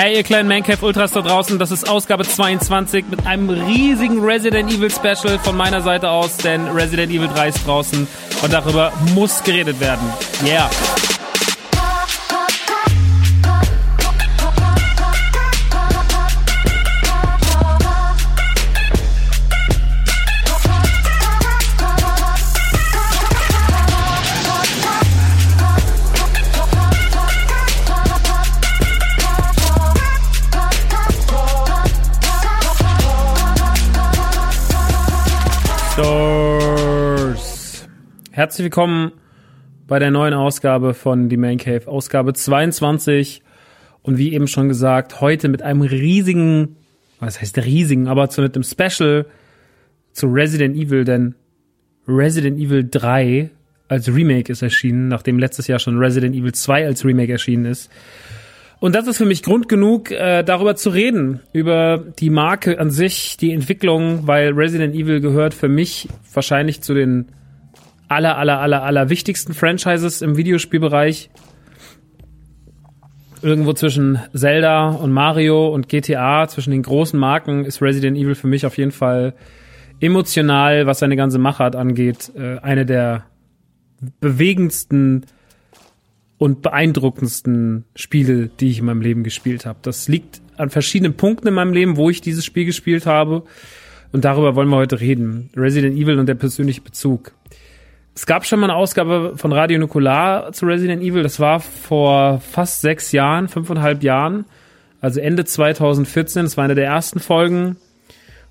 Hey, ihr kleinen Mancave Ultras da draußen, das ist Ausgabe 22 mit einem riesigen Resident Evil Special von meiner Seite aus, denn Resident Evil 3 ist draußen und darüber muss geredet werden. Yeah. Herzlich willkommen bei der neuen Ausgabe von The Man Cave, Ausgabe 22. Und wie eben schon gesagt, heute mit einem riesigen, was heißt riesigen, aber zu einem Special zu Resident Evil, denn Resident Evil 3 als Remake ist erschienen, nachdem letztes Jahr schon Resident Evil 2 als Remake erschienen ist. Und das ist für mich Grund genug, äh, darüber zu reden, über die Marke an sich, die Entwicklung, weil Resident Evil gehört für mich wahrscheinlich zu den aller, aller, aller, aller wichtigsten Franchises im Videospielbereich. Irgendwo zwischen Zelda und Mario und GTA, zwischen den großen Marken, ist Resident Evil für mich auf jeden Fall emotional, was seine ganze Machart angeht, äh, eine der bewegendsten und beeindruckendsten Spiele, die ich in meinem Leben gespielt habe. Das liegt an verschiedenen Punkten in meinem Leben, wo ich dieses Spiel gespielt habe. Und darüber wollen wir heute reden. Resident Evil und der persönliche Bezug. Es gab schon mal eine Ausgabe von Radio Nukular zu Resident Evil. Das war vor fast sechs Jahren, fünfeinhalb Jahren. Also Ende 2014. Das war eine der ersten Folgen.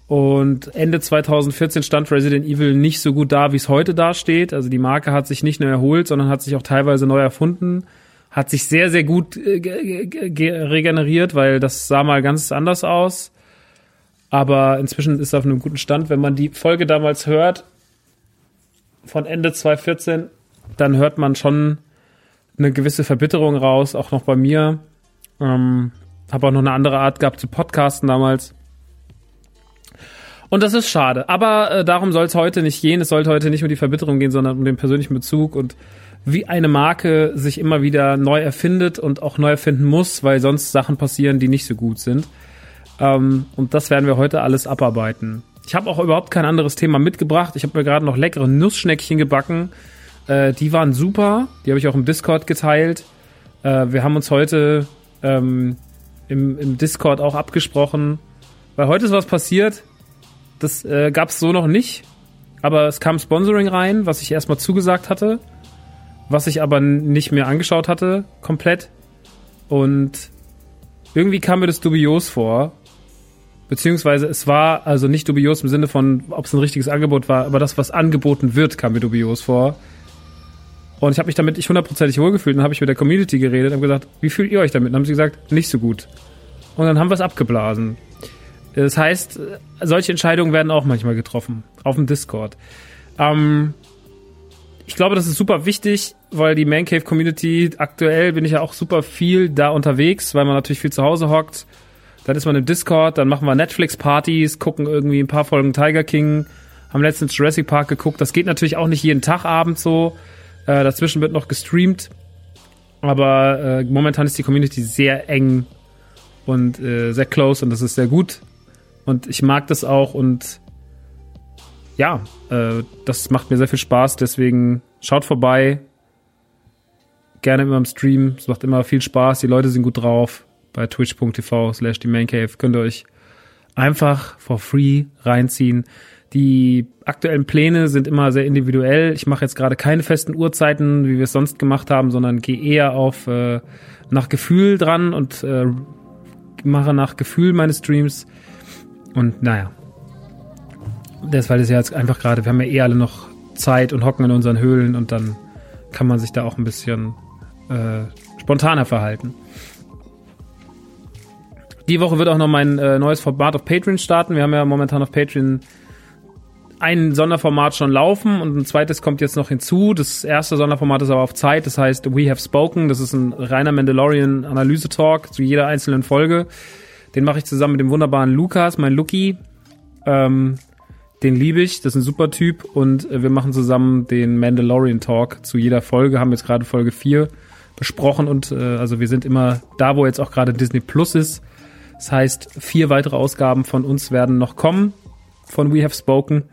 Und Ende 2014 stand Resident Evil nicht so gut da, wie es heute dasteht. Also die Marke hat sich nicht nur erholt, sondern hat sich auch teilweise neu erfunden. Hat sich sehr, sehr gut äh, regeneriert, weil das sah mal ganz anders aus. Aber inzwischen ist es auf einem guten Stand. Wenn man die Folge damals hört, von Ende 2014, dann hört man schon eine gewisse Verbitterung raus, auch noch bei mir. Ähm, habe auch noch eine andere Art gehabt zu podcasten damals. Und das ist schade. Aber äh, darum soll es heute nicht gehen. Es sollte heute nicht um die Verbitterung gehen, sondern um den persönlichen Bezug und wie eine Marke sich immer wieder neu erfindet und auch neu erfinden muss, weil sonst Sachen passieren, die nicht so gut sind. Ähm, und das werden wir heute alles abarbeiten. Ich habe auch überhaupt kein anderes Thema mitgebracht. Ich habe mir gerade noch leckere Nussschneckchen gebacken. Äh, die waren super. Die habe ich auch im Discord geteilt. Äh, wir haben uns heute ähm, im, im Discord auch abgesprochen, weil heute ist was passiert. Das äh, gab es so noch nicht. Aber es kam Sponsoring rein, was ich erstmal zugesagt hatte, was ich aber nicht mehr angeschaut hatte, komplett. Und irgendwie kam mir das dubios vor. Beziehungsweise es war also nicht dubios im Sinne von, ob es ein richtiges Angebot war, aber das, was angeboten wird, kam mir dubios vor. Und ich habe mich damit nicht hundertprozentig wohlgefühlt. Dann habe ich mit der Community geredet und gesagt, wie fühlt ihr euch damit? Und dann haben sie gesagt, nicht so gut. Und dann haben wir es abgeblasen. Das heißt, solche Entscheidungen werden auch manchmal getroffen. Auf dem Discord. Ähm, ich glaube, das ist super wichtig, weil die Man Cave Community aktuell bin ich ja auch super viel da unterwegs, weil man natürlich viel zu Hause hockt. Dann ist man im Discord, dann machen wir Netflix-Partys, gucken irgendwie ein paar Folgen Tiger King, haben letztens Jurassic Park geguckt. Das geht natürlich auch nicht jeden Tag abends so. Äh, dazwischen wird noch gestreamt. Aber äh, momentan ist die Community sehr eng und äh, sehr close und das ist sehr gut. Und ich mag das auch und ja, äh, das macht mir sehr viel Spaß. Deswegen schaut vorbei. Gerne immer im Stream. Es macht immer viel Spaß. Die Leute sind gut drauf. Bei twitch.tv slash die Maincave könnt ihr euch einfach for free reinziehen. Die aktuellen Pläne sind immer sehr individuell. Ich mache jetzt gerade keine festen Uhrzeiten, wie wir es sonst gemacht haben, sondern gehe eher auf äh, nach Gefühl dran und äh, mache nach Gefühl meine Streams. Und naja, das, weil es ja jetzt einfach gerade, wir haben ja eh alle noch Zeit und hocken in unseren Höhlen und dann kann man sich da auch ein bisschen äh, spontaner verhalten. Die Woche wird auch noch mein äh, neues Format auf Patreon starten. Wir haben ja momentan auf Patreon ein Sonderformat schon laufen und ein zweites kommt jetzt noch hinzu. Das erste Sonderformat ist aber auf Zeit, das heißt We Have Spoken. Das ist ein reiner Mandalorian-Analyse-Talk zu jeder einzelnen Folge. Den mache ich zusammen mit dem wunderbaren Lukas, mein Luki. Ähm, den liebe ich, das ist ein super Typ. Und äh, wir machen zusammen den Mandalorian Talk zu jeder Folge, haben jetzt gerade Folge 4 besprochen und äh, also wir sind immer da, wo jetzt auch gerade Disney Plus ist. Das heißt, vier weitere Ausgaben von uns werden noch kommen von We Have Spoken.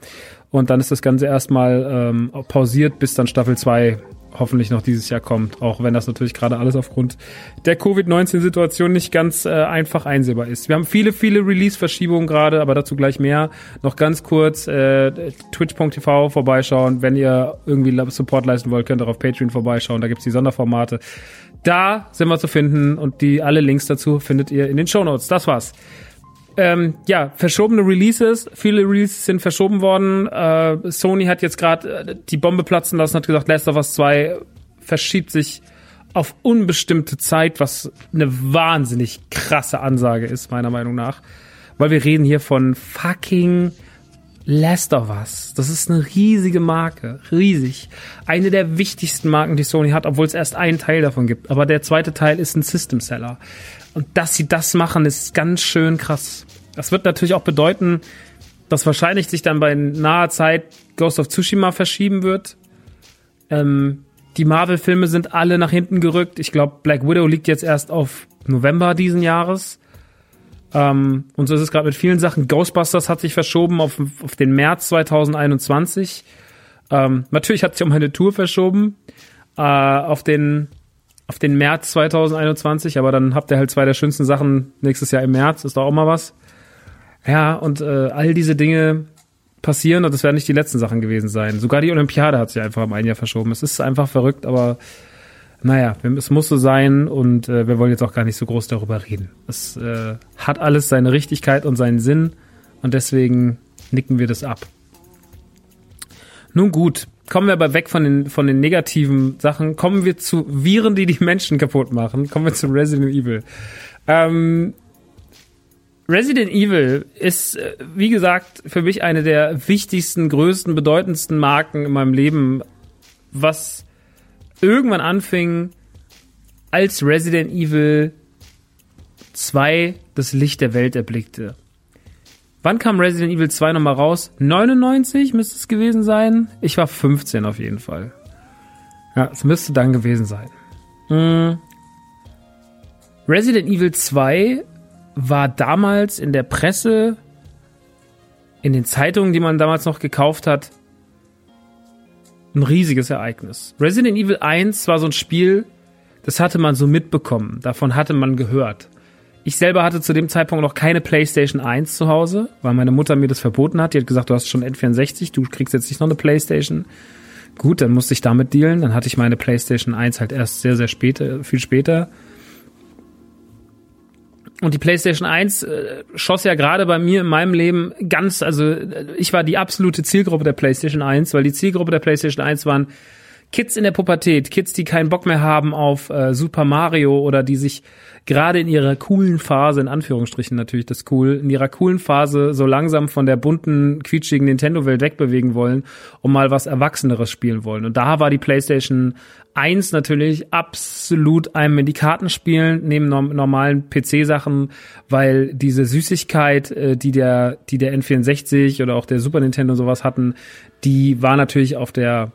Und dann ist das Ganze erstmal ähm, pausiert, bis dann Staffel 2 hoffentlich noch dieses Jahr kommt, auch wenn das natürlich gerade alles aufgrund der Covid-19-Situation nicht ganz äh, einfach einsehbar ist. Wir haben viele, viele Release-Verschiebungen gerade, aber dazu gleich mehr. Noch ganz kurz, äh, twitch.tv vorbeischauen. Wenn ihr irgendwie Support leisten wollt, könnt ihr auf Patreon vorbeischauen. Da gibt's die Sonderformate. Da sind wir zu finden und die alle Links dazu findet ihr in den Show Notes. Das war's. Ähm, ja, verschobene Releases. Viele Releases sind verschoben worden. Äh, Sony hat jetzt gerade äh, die Bombe platzen lassen, hat gesagt, Last of Us 2 verschiebt sich auf unbestimmte Zeit, was eine wahnsinnig krasse Ansage ist, meiner Meinung nach. Weil wir reden hier von fucking Last of Us. Das ist eine riesige Marke. Riesig. Eine der wichtigsten Marken, die Sony hat, obwohl es erst einen Teil davon gibt. Aber der zweite Teil ist ein System Seller. Und dass sie das machen, ist ganz schön krass. Das wird natürlich auch bedeuten, dass wahrscheinlich sich dann bei naher Zeit Ghost of Tsushima verschieben wird. Ähm, die Marvel-Filme sind alle nach hinten gerückt. Ich glaube, Black Widow liegt jetzt erst auf November diesen Jahres. Ähm, und so ist es gerade mit vielen Sachen. Ghostbusters hat sich verschoben auf, auf den März 2021. Ähm, natürlich hat sich um eine Tour verschoben äh, auf den auf den März 2021, aber dann habt ihr halt zwei der schönsten Sachen nächstes Jahr im März, ist doch auch mal was. Ja, und äh, all diese Dinge passieren und das werden nicht die letzten Sachen gewesen sein. Sogar die Olympiade hat sich einfach um ein Jahr verschoben. Es ist einfach verrückt, aber naja, es muss so sein und äh, wir wollen jetzt auch gar nicht so groß darüber reden. Es äh, hat alles seine Richtigkeit und seinen Sinn und deswegen nicken wir das ab. Nun gut, kommen wir aber weg von den, von den negativen Sachen. Kommen wir zu Viren, die die Menschen kaputt machen. Kommen wir zu Resident Evil. Ähm, Resident Evil ist, äh, wie gesagt, für mich eine der wichtigsten, größten, bedeutendsten Marken in meinem Leben, was irgendwann anfing als Resident Evil 2 das Licht der Welt erblickte. Wann kam Resident Evil 2 nochmal raus? 99 müsste es gewesen sein. Ich war 15 auf jeden Fall. Ja, es müsste dann gewesen sein. Hm. Resident Evil 2 war damals in der Presse, in den Zeitungen, die man damals noch gekauft hat, ein riesiges Ereignis. Resident Evil 1 war so ein Spiel, das hatte man so mitbekommen. Davon hatte man gehört. Ich selber hatte zu dem Zeitpunkt noch keine PlayStation 1 zu Hause, weil meine Mutter mir das verboten hat. Die hat gesagt, du hast schon N64, du kriegst jetzt nicht noch eine PlayStation. Gut, dann musste ich damit dealen. Dann hatte ich meine PlayStation 1 halt erst sehr, sehr später, viel später. Und die PlayStation 1 äh, schoss ja gerade bei mir in meinem Leben ganz, also äh, ich war die absolute Zielgruppe der PlayStation 1, weil die Zielgruppe der PlayStation 1 waren Kids in der Pubertät, Kids, die keinen Bock mehr haben auf äh, Super Mario oder die sich gerade in ihrer coolen Phase, in Anführungsstrichen natürlich das cool, in ihrer coolen Phase so langsam von der bunten, quietschigen Nintendo-Welt wegbewegen wollen und mal was Erwachseneres spielen wollen. Und da war die PlayStation 1 natürlich absolut einem in die Karten spielen, neben normalen PC-Sachen, weil diese Süßigkeit, äh, die der, die der N64 oder auch der Super Nintendo sowas hatten, die war natürlich auf der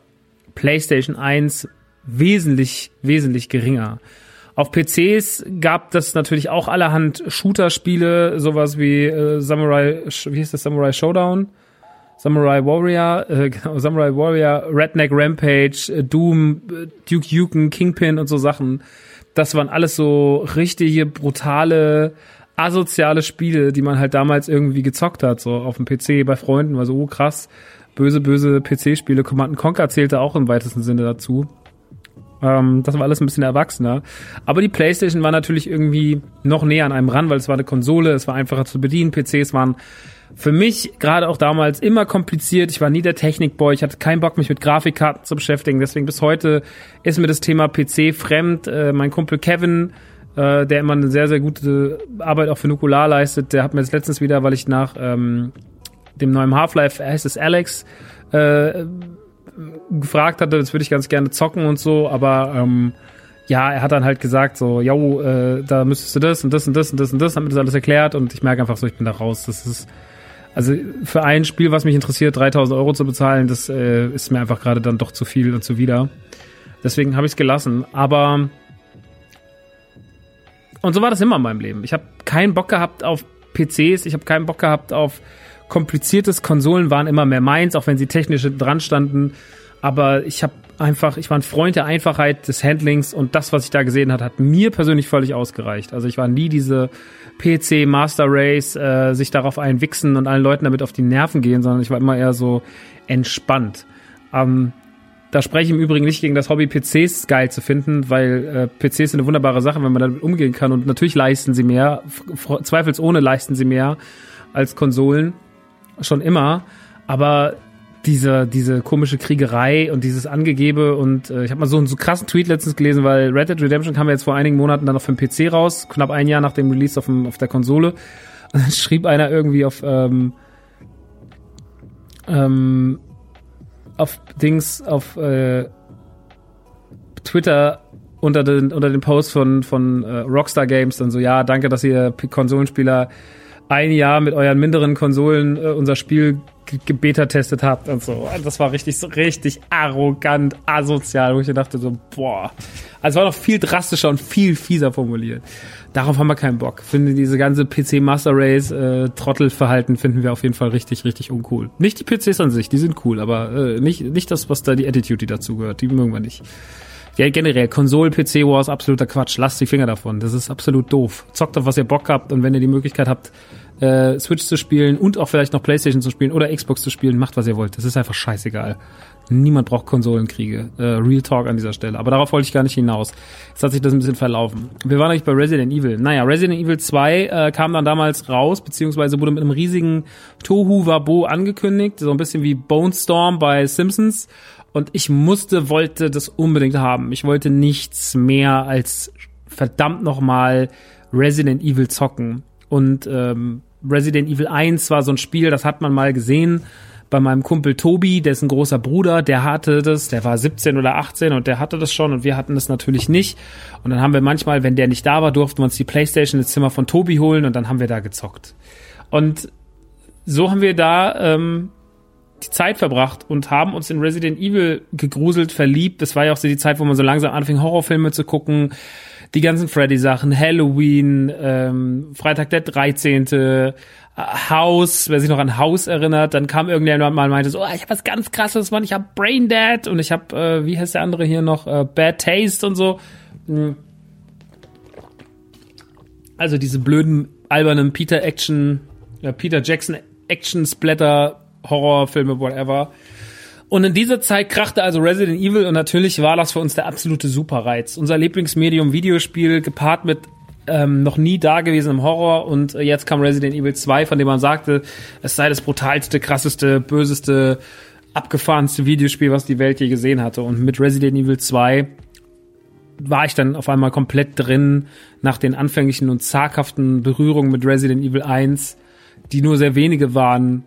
PlayStation 1 wesentlich, wesentlich geringer. Auf PCs gab das natürlich auch allerhand Shooter-Spiele, sowas wie äh, Samurai, wie hieß das, Samurai Showdown? Samurai Warrior, äh, genau, Samurai Warrior, Redneck Rampage, äh, Doom, äh, Duke Nukem, Kingpin und so Sachen. Das waren alles so richtige, brutale, asoziale Spiele, die man halt damals irgendwie gezockt hat, so auf dem PC bei Freunden, war so, oh krass, böse, böse PC-Spiele. Command Conquer zählte auch im weitesten Sinne dazu. Ähm, das war alles ein bisschen erwachsener. Aber die PlayStation war natürlich irgendwie noch näher an einem ran, weil es war eine Konsole, es war einfacher zu bedienen. PCs waren für mich gerade auch damals immer kompliziert. Ich war nie der Technikboy. Ich hatte keinen Bock, mich mit Grafikkarten zu beschäftigen. Deswegen bis heute ist mir das Thema PC fremd. Äh, mein Kumpel Kevin, äh, der immer eine sehr, sehr gute Arbeit auch für Nukular leistet, der hat mir jetzt letztens wieder, weil ich nach ähm, dem neuen Half-Life, heißt es Alex, äh, gefragt hatte, das würde ich ganz gerne zocken und so, aber ähm, ja, er hat dann halt gesagt so, yo, äh, da müsstest du das und das und das und das und das, hat mir das alles erklärt und ich merke einfach so, ich bin da raus. Das ist, also für ein Spiel, was mich interessiert, 3000 Euro zu bezahlen, das äh, ist mir einfach gerade dann doch zu viel und zuwider. Deswegen habe ich es gelassen. Aber und so war das immer in meinem Leben. Ich habe keinen Bock gehabt auf PCs, ich habe keinen Bock gehabt auf kompliziertes. Konsolen waren immer mehr meins, auch wenn sie technisch dran standen. Aber ich habe einfach, ich war ein Freund der Einfachheit des Handlings und das, was ich da gesehen hat, hat mir persönlich völlig ausgereicht. Also ich war nie diese PC Master Race, äh, sich darauf einwichsen und allen Leuten damit auf die Nerven gehen, sondern ich war immer eher so entspannt. Ähm, da spreche ich im Übrigen nicht gegen das Hobby, PCs geil zu finden, weil äh, PCs sind eine wunderbare Sache, wenn man damit umgehen kann und natürlich leisten sie mehr, zweifelsohne leisten sie mehr als Konsolen schon immer, aber diese, diese komische Kriegerei und dieses Angegebe und äh, ich habe mal so einen so krassen Tweet letztens gelesen, weil Red Dead Redemption kam ja jetzt vor einigen Monaten dann auf dem PC raus, knapp ein Jahr nach dem Release auf, dem, auf der Konsole. Und dann schrieb einer irgendwie auf ähm, ähm, auf Dings auf äh, Twitter unter den unter den Post von von äh, Rockstar Games dann so ja danke dass ihr Konsolenspieler ein Jahr mit euren minderen Konsolen äh, unser Spiel gebeta testet habt und so. Das war richtig, so richtig arrogant, asozial, wo ich dachte so, boah. Also war noch viel drastischer und viel fieser formuliert. Darauf haben wir keinen Bock. Finde diese ganze PC Master Race äh, Trottelverhalten finden wir auf jeden Fall richtig, richtig uncool. Nicht die PCs an sich, die sind cool, aber äh, nicht, nicht das, was da die Attitude, die dazu gehört. Die mögen wir nicht. Ja, generell, Konsol-PC Wars, absoluter Quatsch. Lasst die Finger davon. Das ist absolut doof. Zockt auf was ihr Bock habt und wenn ihr die Möglichkeit habt, äh, Switch zu spielen und auch vielleicht noch Playstation zu spielen oder Xbox zu spielen, macht was ihr wollt. Das ist einfach scheißegal. Niemand braucht Konsolenkriege. Äh, Real Talk an dieser Stelle. Aber darauf wollte ich gar nicht hinaus. Jetzt hat sich das ein bisschen verlaufen. Wir waren eigentlich bei Resident Evil. Naja, Resident Evil 2 äh, kam dann damals raus, beziehungsweise wurde mit einem riesigen Tohu Wabo angekündigt. So ein bisschen wie Bone Storm bei Simpsons. Und ich musste, wollte das unbedingt haben. Ich wollte nichts mehr als verdammt nochmal Resident Evil zocken. Und ähm, Resident Evil 1 war so ein Spiel, das hat man mal gesehen bei meinem Kumpel Tobi, dessen großer Bruder, der hatte das, der war 17 oder 18 und der hatte das schon und wir hatten das natürlich nicht. Und dann haben wir manchmal, wenn der nicht da war, durften wir uns die Playstation ins Zimmer von Tobi holen und dann haben wir da gezockt. Und so haben wir da ähm, die Zeit verbracht und haben uns in Resident Evil gegruselt, verliebt. Das war ja auch so die Zeit, wo man so langsam anfing, Horrorfilme zu gucken. Die ganzen Freddy-Sachen, Halloween, ähm, Freitag der 13., Haus, wer sich noch an Haus erinnert, dann kam irgendjemand mal und meinte so, oh, ich habe was ganz krasses, Mann, ich habe Brain Dead und ich habe, äh, wie heißt der andere hier noch, äh, Bad Taste und so. Hm. Also diese blöden, albernen Peter Action, ja, Peter Jackson Action Splatter Horrorfilme, whatever. Und in dieser Zeit krachte also Resident Evil und natürlich war das für uns der absolute Superreiz. Unser Lieblingsmedium Videospiel gepaart mit ähm, noch nie da gewesen im Horror und äh, jetzt kam Resident Evil 2, von dem man sagte, es sei das brutalste, krasseste, böseste, abgefahrenste Videospiel, was die Welt je gesehen hatte. Und mit Resident Evil 2 war ich dann auf einmal komplett drin nach den anfänglichen und zaghaften Berührungen mit Resident Evil 1, die nur sehr wenige waren,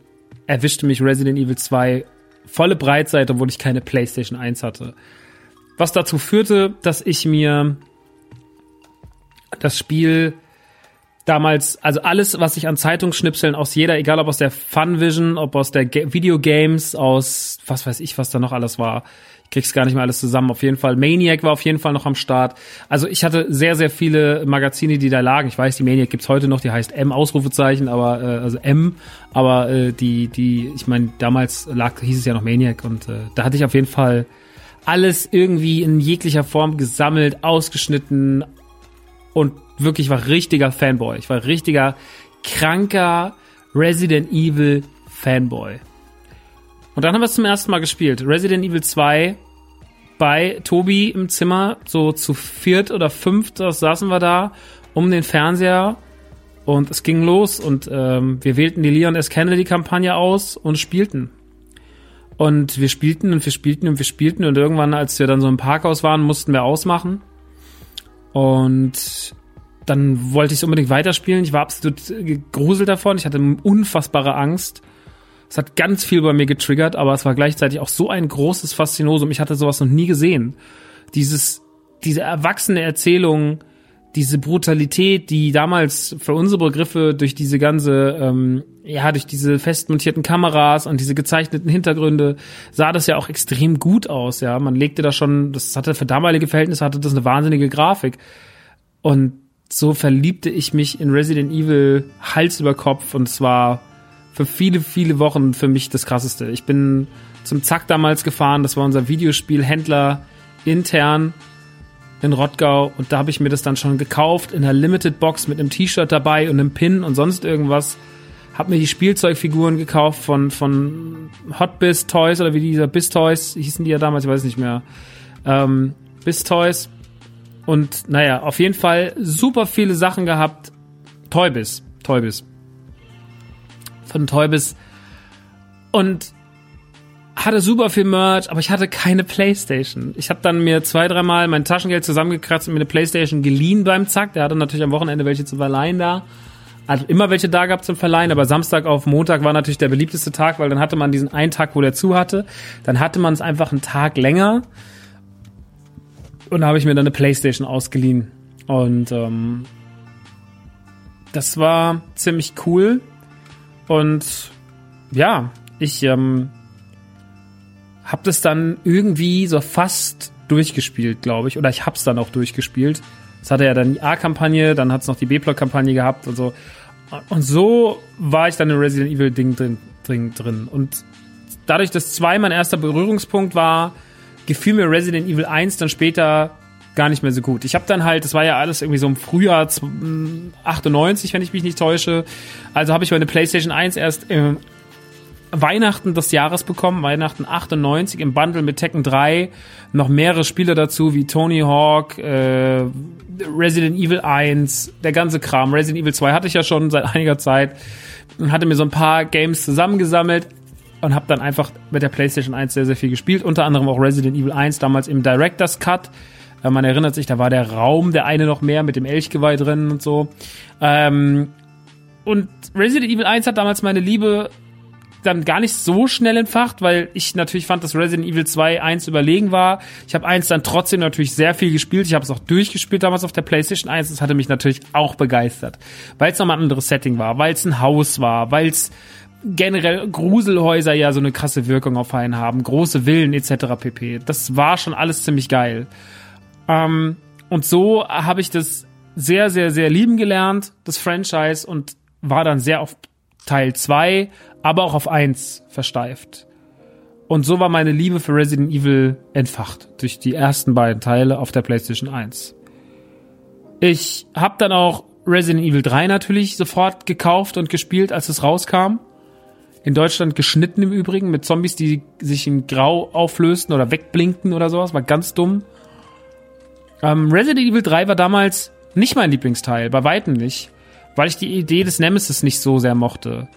erwischte mich Resident Evil 2 volle Breitseite, obwohl ich keine PlayStation 1 hatte. Was dazu führte, dass ich mir das Spiel damals, also alles, was ich an Zeitungsschnipseln aus jeder, egal ob aus der Funvision, ob aus der Ga Videogames, aus was weiß ich, was da noch alles war. Ich krieg's gar nicht mehr alles zusammen. Auf jeden Fall. Maniac war auf jeden Fall noch am Start. Also ich hatte sehr, sehr viele Magazine, die da lagen. Ich weiß, die Maniac gibt's heute noch, die heißt M Ausrufezeichen, aber äh, also M, aber äh, die, die, ich meine, damals lag, hieß es ja noch Maniac und äh, da hatte ich auf jeden Fall alles irgendwie in jeglicher Form gesammelt, ausgeschnitten, und wirklich war richtiger Fanboy. Ich war richtiger kranker Resident Evil Fanboy. Und dann haben wir es zum ersten Mal gespielt. Resident Evil 2 bei Tobi im Zimmer, so zu viert oder fünft saßen wir da um den Fernseher und es ging los und ähm, wir wählten die Leon S. Kennedy Kampagne aus und spielten. Und wir spielten und wir spielten und wir spielten und irgendwann, als wir dann so im Parkhaus waren, mussten wir ausmachen. Und dann wollte ich es unbedingt weiterspielen. Ich war absolut gegruselt davon. Ich hatte unfassbare Angst. Es hat ganz viel bei mir getriggert, aber es war gleichzeitig auch so ein großes Faszinosum. Ich hatte sowas noch nie gesehen. Dieses, diese erwachsene Erzählung, diese Brutalität, die damals für unsere Begriffe durch diese ganze, ähm, ja, durch diese festmontierten Kameras und diese gezeichneten Hintergründe sah das ja auch extrem gut aus, ja. Man legte da schon, das hatte für damalige Verhältnisse hatte das eine wahnsinnige Grafik. Und so verliebte ich mich in Resident Evil Hals über Kopf und es war für viele, viele Wochen für mich das krasseste. Ich bin zum Zack damals gefahren, das war unser Videospielhändler intern in Rottgau und da habe ich mir das dann schon gekauft in einer Limited Box mit einem T-Shirt dabei und einem Pin und sonst irgendwas. Hab mir die Spielzeugfiguren gekauft von von Hot Biz Toys oder wie dieser Biz Toys hießen die ja damals, ich weiß nicht mehr. Ähm, Biz Toys und naja, auf jeden Fall super viele Sachen gehabt. Toybis, Toybis. Von Toybis. Und hatte super viel Merch, aber ich hatte keine Playstation. Ich habe dann mir zwei, dreimal mein Taschengeld zusammengekratzt und mir eine Playstation geliehen beim Zack. Der hatte natürlich am Wochenende welche zu verleihen da. Also immer welche da gehabt zum Verleihen, aber Samstag auf Montag war natürlich der beliebteste Tag, weil dann hatte man diesen einen Tag, wo der zu hatte. Dann hatte man es einfach einen Tag länger. Und da habe ich mir dann eine Playstation ausgeliehen. Und ähm, das war ziemlich cool. Und ja, ich ähm, habe das dann irgendwie so fast durchgespielt, glaube ich. Oder ich habe es dann auch durchgespielt. Es hatte ja dann die A-Kampagne, dann hat es noch die B-Plot-Kampagne gehabt und so. Und so war ich dann im Resident Evil-Ding drin, drin, drin. Und dadurch, dass zwei mein erster Berührungspunkt war, gefiel mir Resident Evil 1 dann später gar nicht mehr so gut. Ich habe dann halt, das war ja alles irgendwie so im Frühjahr 98, wenn ich mich nicht täusche. Also habe ich meine PlayStation 1 erst im Weihnachten des Jahres bekommen, Weihnachten 98 im Bundle mit Tekken 3, noch mehrere Spiele dazu wie Tony Hawk, äh, Resident Evil 1, der ganze Kram. Resident Evil 2 hatte ich ja schon seit einiger Zeit und hatte mir so ein paar Games zusammengesammelt und habe dann einfach mit der PlayStation 1 sehr, sehr viel gespielt. Unter anderem auch Resident Evil 1 damals im Director's Cut. Äh, man erinnert sich, da war der Raum, der eine noch mehr mit dem Elchgeweih drin und so. Ähm, und Resident Evil 1 hat damals meine Liebe dann gar nicht so schnell entfacht, weil ich natürlich fand, dass Resident Evil 2 1 überlegen war. Ich habe eins dann trotzdem natürlich sehr viel gespielt. Ich habe es auch durchgespielt damals auf der PlayStation 1. Das hatte mich natürlich auch begeistert, weil es nochmal ein anderes Setting war, weil es ein Haus war, weil es generell Gruselhäuser ja so eine krasse Wirkung auf einen haben, große Villen etc. pp. Das war schon alles ziemlich geil. Ähm, und so habe ich das sehr, sehr, sehr lieben gelernt, das Franchise, und war dann sehr auf Teil 2, aber auch auf 1 versteift. Und so war meine Liebe für Resident Evil entfacht durch die ersten beiden Teile auf der PlayStation 1. Ich habe dann auch Resident Evil 3 natürlich sofort gekauft und gespielt, als es rauskam. In Deutschland geschnitten im Übrigen mit Zombies, die sich in Grau auflösten oder wegblinkten oder sowas. War ganz dumm. Ähm, Resident Evil 3 war damals nicht mein Lieblingsteil, bei weitem nicht, weil ich die Idee des Nemesis nicht so sehr mochte.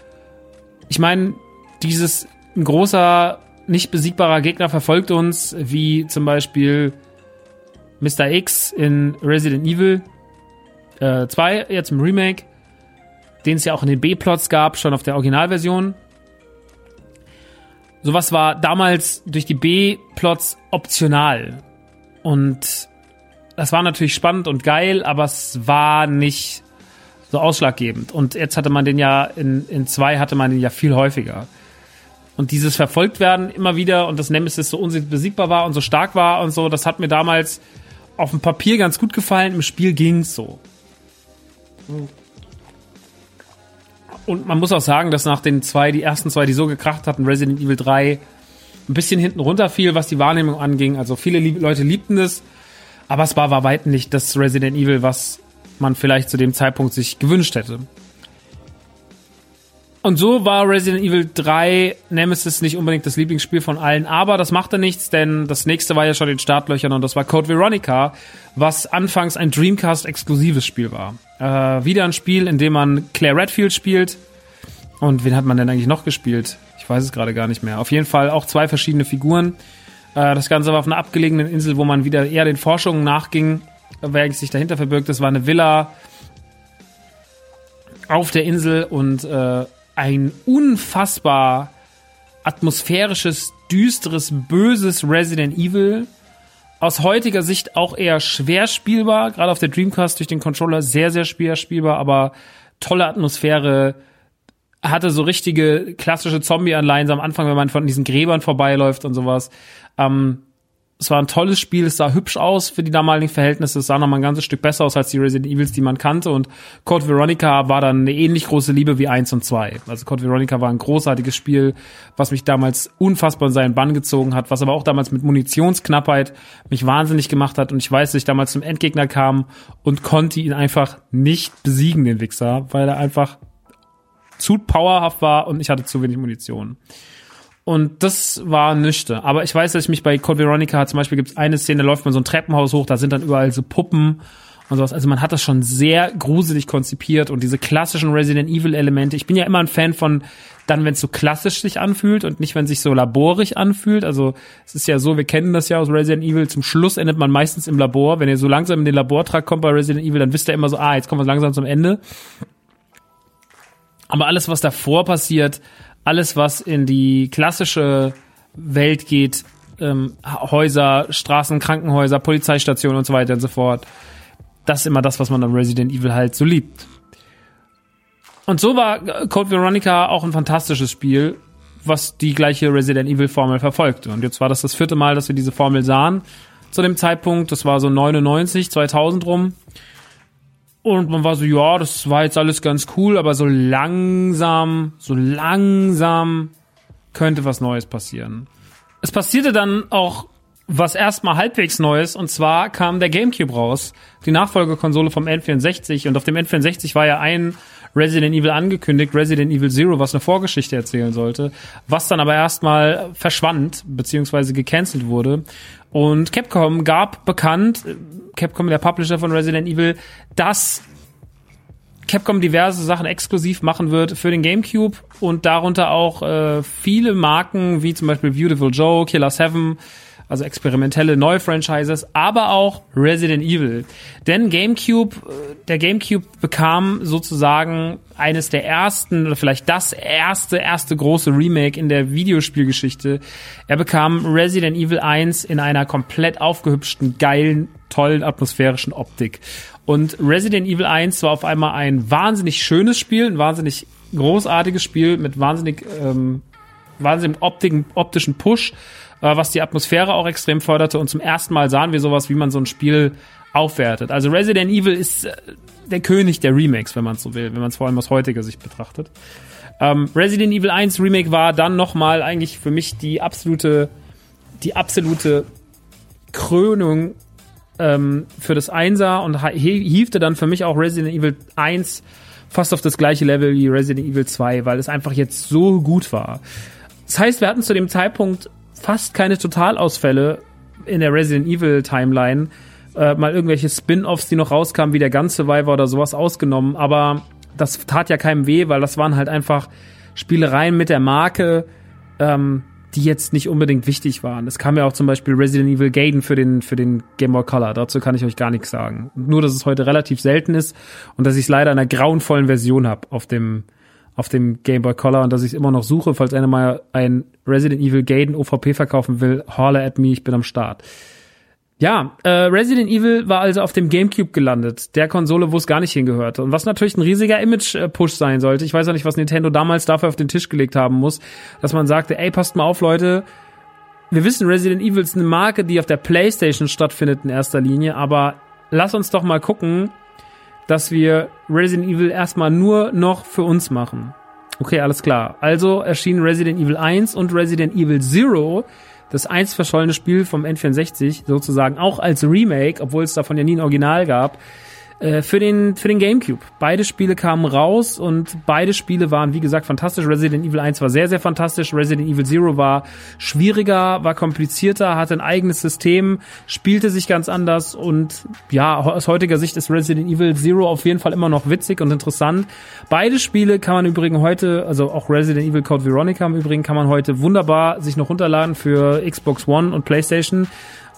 Ich meine, dieses ein großer, nicht besiegbarer Gegner verfolgt uns, wie zum Beispiel Mr. X in Resident Evil äh, 2, jetzt im Remake, den es ja auch in den B-Plots gab, schon auf der Originalversion. Sowas war damals durch die B-Plots optional. Und das war natürlich spannend und geil, aber es war nicht so ausschlaggebend. Und jetzt hatte man den ja, in, in zwei hatte man den ja viel häufiger. Und dieses verfolgt werden immer wieder und das Nemesis so unbesiegbar war und so stark war und so, das hat mir damals auf dem Papier ganz gut gefallen, im Spiel ging's so. Und man muss auch sagen, dass nach den zwei, die ersten zwei, die so gekracht hatten, Resident Evil 3, ein bisschen hinten runterfiel, was die Wahrnehmung anging. Also viele Leute liebten es, aber es war bei weitem nicht das Resident Evil, was man vielleicht zu dem Zeitpunkt sich gewünscht hätte. Und so war Resident Evil 3 Nemesis nicht unbedingt das Lieblingsspiel von allen, aber das machte nichts, denn das nächste war ja schon in den Startlöchern und das war Code Veronica, was anfangs ein Dreamcast-exklusives Spiel war. Äh, wieder ein Spiel, in dem man Claire Redfield spielt. Und wen hat man denn eigentlich noch gespielt? Ich weiß es gerade gar nicht mehr. Auf jeden Fall auch zwei verschiedene Figuren. Äh, das Ganze war auf einer abgelegenen Insel, wo man wieder eher den Forschungen nachging, wer sich dahinter verbirgt. Das war eine Villa auf der Insel und äh, ein unfassbar atmosphärisches, düsteres, böses Resident Evil. Aus heutiger Sicht auch eher schwer spielbar, gerade auf der Dreamcast durch den Controller sehr, sehr schwer spielbar, aber tolle Atmosphäre, hatte so richtige klassische Zombie-Anleihen am Anfang, wenn man von diesen Gräbern vorbeiläuft und sowas. Ähm, es war ein tolles Spiel, es sah hübsch aus für die damaligen Verhältnisse, es sah noch mal ein ganzes Stück besser aus als die Resident Evils, die man kannte und Code Veronica war dann eine ähnlich große Liebe wie eins und zwei. Also Code Veronica war ein großartiges Spiel, was mich damals unfassbar in seinen Bann gezogen hat, was aber auch damals mit Munitionsknappheit mich wahnsinnig gemacht hat und ich weiß, dass ich damals zum Endgegner kam und konnte ihn einfach nicht besiegen, den Wichser, weil er einfach zu powerhaft war und ich hatte zu wenig Munition. Und das war nüchte. Aber ich weiß, dass ich mich bei Code Veronica zum Beispiel gibt es eine Szene, da läuft man so ein Treppenhaus hoch, da sind dann überall so Puppen und sowas. Also man hat das schon sehr gruselig konzipiert und diese klassischen Resident Evil Elemente. Ich bin ja immer ein Fan von dann, wenn es so klassisch sich anfühlt und nicht, wenn sich so laborig anfühlt. Also es ist ja so, wir kennen das ja aus Resident Evil. Zum Schluss endet man meistens im Labor. Wenn ihr so langsam in den Labortrakt kommt bei Resident Evil, dann wisst ihr immer so, ah, jetzt kommen wir langsam zum Ende. Aber alles, was davor passiert, alles, was in die klassische Welt geht, ähm, Häuser, Straßen, Krankenhäuser, Polizeistationen und so weiter und so fort. Das ist immer das, was man an Resident Evil halt so liebt. Und so war Code Veronica auch ein fantastisches Spiel, was die gleiche Resident Evil Formel verfolgte. Und jetzt war das das vierte Mal, dass wir diese Formel sahen. Zu dem Zeitpunkt, das war so 99, 2000 rum. Und man war so, ja, das war jetzt alles ganz cool, aber so langsam, so langsam könnte was Neues passieren. Es passierte dann auch was erstmal halbwegs Neues und zwar kam der GameCube raus, die Nachfolgekonsole vom N64 und auf dem N64 war ja ein Resident Evil angekündigt, Resident Evil Zero, was eine Vorgeschichte erzählen sollte, was dann aber erstmal verschwand, beziehungsweise gecancelt wurde. Und Capcom gab bekannt, Capcom der Publisher von Resident Evil, dass Capcom diverse Sachen exklusiv machen wird für den GameCube und darunter auch äh, viele Marken wie zum Beispiel Beautiful Joe, Killer 7, also experimentelle neue Franchises, aber auch Resident Evil. Denn GameCube, äh, der GameCube bekam sozusagen eines der ersten oder vielleicht das erste, erste große Remake in der Videospielgeschichte. Er bekam Resident Evil 1 in einer komplett aufgehübschten, geilen, tollen atmosphärischen Optik. Und Resident Evil 1 war auf einmal ein wahnsinnig schönes Spiel, ein wahnsinnig großartiges Spiel mit wahnsinnig, ähm, wahnsinnig optischen, optischen Push äh, was die Atmosphäre auch extrem förderte. Und zum ersten Mal sahen wir sowas, wie man so ein Spiel aufwertet. Also Resident Evil ist äh, der König der Remakes, wenn man es so will, wenn man es vor allem aus heutiger Sicht betrachtet. Ähm, Resident Evil 1 Remake war dann nochmal eigentlich für mich die absolute, die absolute Krönung ähm, für das Einser und hiefte dann für mich auch Resident Evil 1 fast auf das gleiche Level wie Resident Evil 2, weil es einfach jetzt so gut war. Das heißt, wir hatten zu dem Zeitpunkt fast keine Totalausfälle in der Resident Evil Timeline. Äh, mal irgendwelche Spin-offs, die noch rauskamen, wie der ganze Survivor oder sowas ausgenommen. Aber das tat ja keinem weh, weil das waren halt einfach Spielereien mit der Marke, ähm, die jetzt nicht unbedingt wichtig waren. Es kam ja auch zum Beispiel Resident Evil Gaiden für den, für den Game Boy Color. Dazu kann ich euch gar nichts sagen. Nur, dass es heute relativ selten ist und dass ich es leider in einer grauenvollen Version habe auf dem, auf dem Game Boy Color und dass ich es immer noch suche, falls einer mal ein Resident Evil Gaiden OVP verkaufen will, holler at me, ich bin am Start. Ja, äh, Resident Evil war also auf dem GameCube gelandet, der Konsole, wo es gar nicht hingehörte. Und was natürlich ein riesiger Image-Push sein sollte. Ich weiß auch nicht, was Nintendo damals dafür auf den Tisch gelegt haben muss, dass man sagte, ey, passt mal auf, Leute, wir wissen, Resident Evil ist eine Marke, die auf der PlayStation stattfindet in erster Linie, aber lass uns doch mal gucken, dass wir Resident Evil erstmal nur noch für uns machen. Okay, alles klar. Also erschienen Resident Evil 1 und Resident Evil Zero, das einst verschollene Spiel vom N64, sozusagen auch als Remake, obwohl es davon ja nie ein Original gab, äh, für den, für den GameCube. Beide Spiele kamen raus und beide Spiele waren, wie gesagt, fantastisch. Resident Evil 1 war sehr, sehr fantastisch. Resident Evil Zero war schwieriger, war komplizierter, hatte ein eigenes System, spielte sich ganz anders und ja, aus heutiger Sicht ist Resident Evil Zero auf jeden Fall immer noch witzig und interessant. Beide Spiele kann man übrigens heute, also auch Resident Evil Code Veronica im Übrigen, kann man heute wunderbar sich noch runterladen für Xbox One und PlayStation.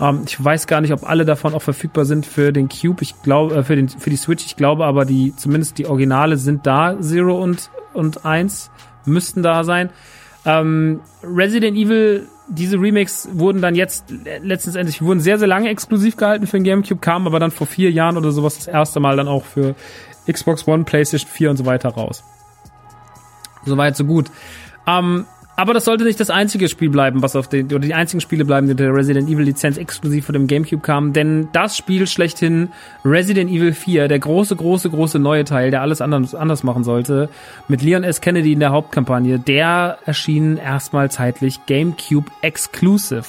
Ähm, ich weiß gar nicht, ob alle davon auch verfügbar sind für den Cube. Ich glaube, äh, für, den, für die Switch. Ich glaube aber, die, zumindest die Originale sind da. Zero und, und eins müssten da sein. Ähm, Resident Evil, diese Remakes wurden dann jetzt letztens endlich, wurden sehr, sehr lange exklusiv gehalten für den GameCube, kamen aber dann vor vier Jahren oder sowas das erste Mal dann auch für Xbox One, PlayStation 4 und so weiter raus. Soweit, so gut. Ähm, aber das sollte nicht das einzige Spiel bleiben, was auf den, oder die einzigen Spiele bleiben, die der Resident Evil Lizenz exklusiv von dem Gamecube kamen, denn das Spiel schlechthin, Resident Evil 4, der große, große, große neue Teil, der alles anders, anders machen sollte, mit Leon S. Kennedy in der Hauptkampagne, der erschien erstmal zeitlich Gamecube Exclusive.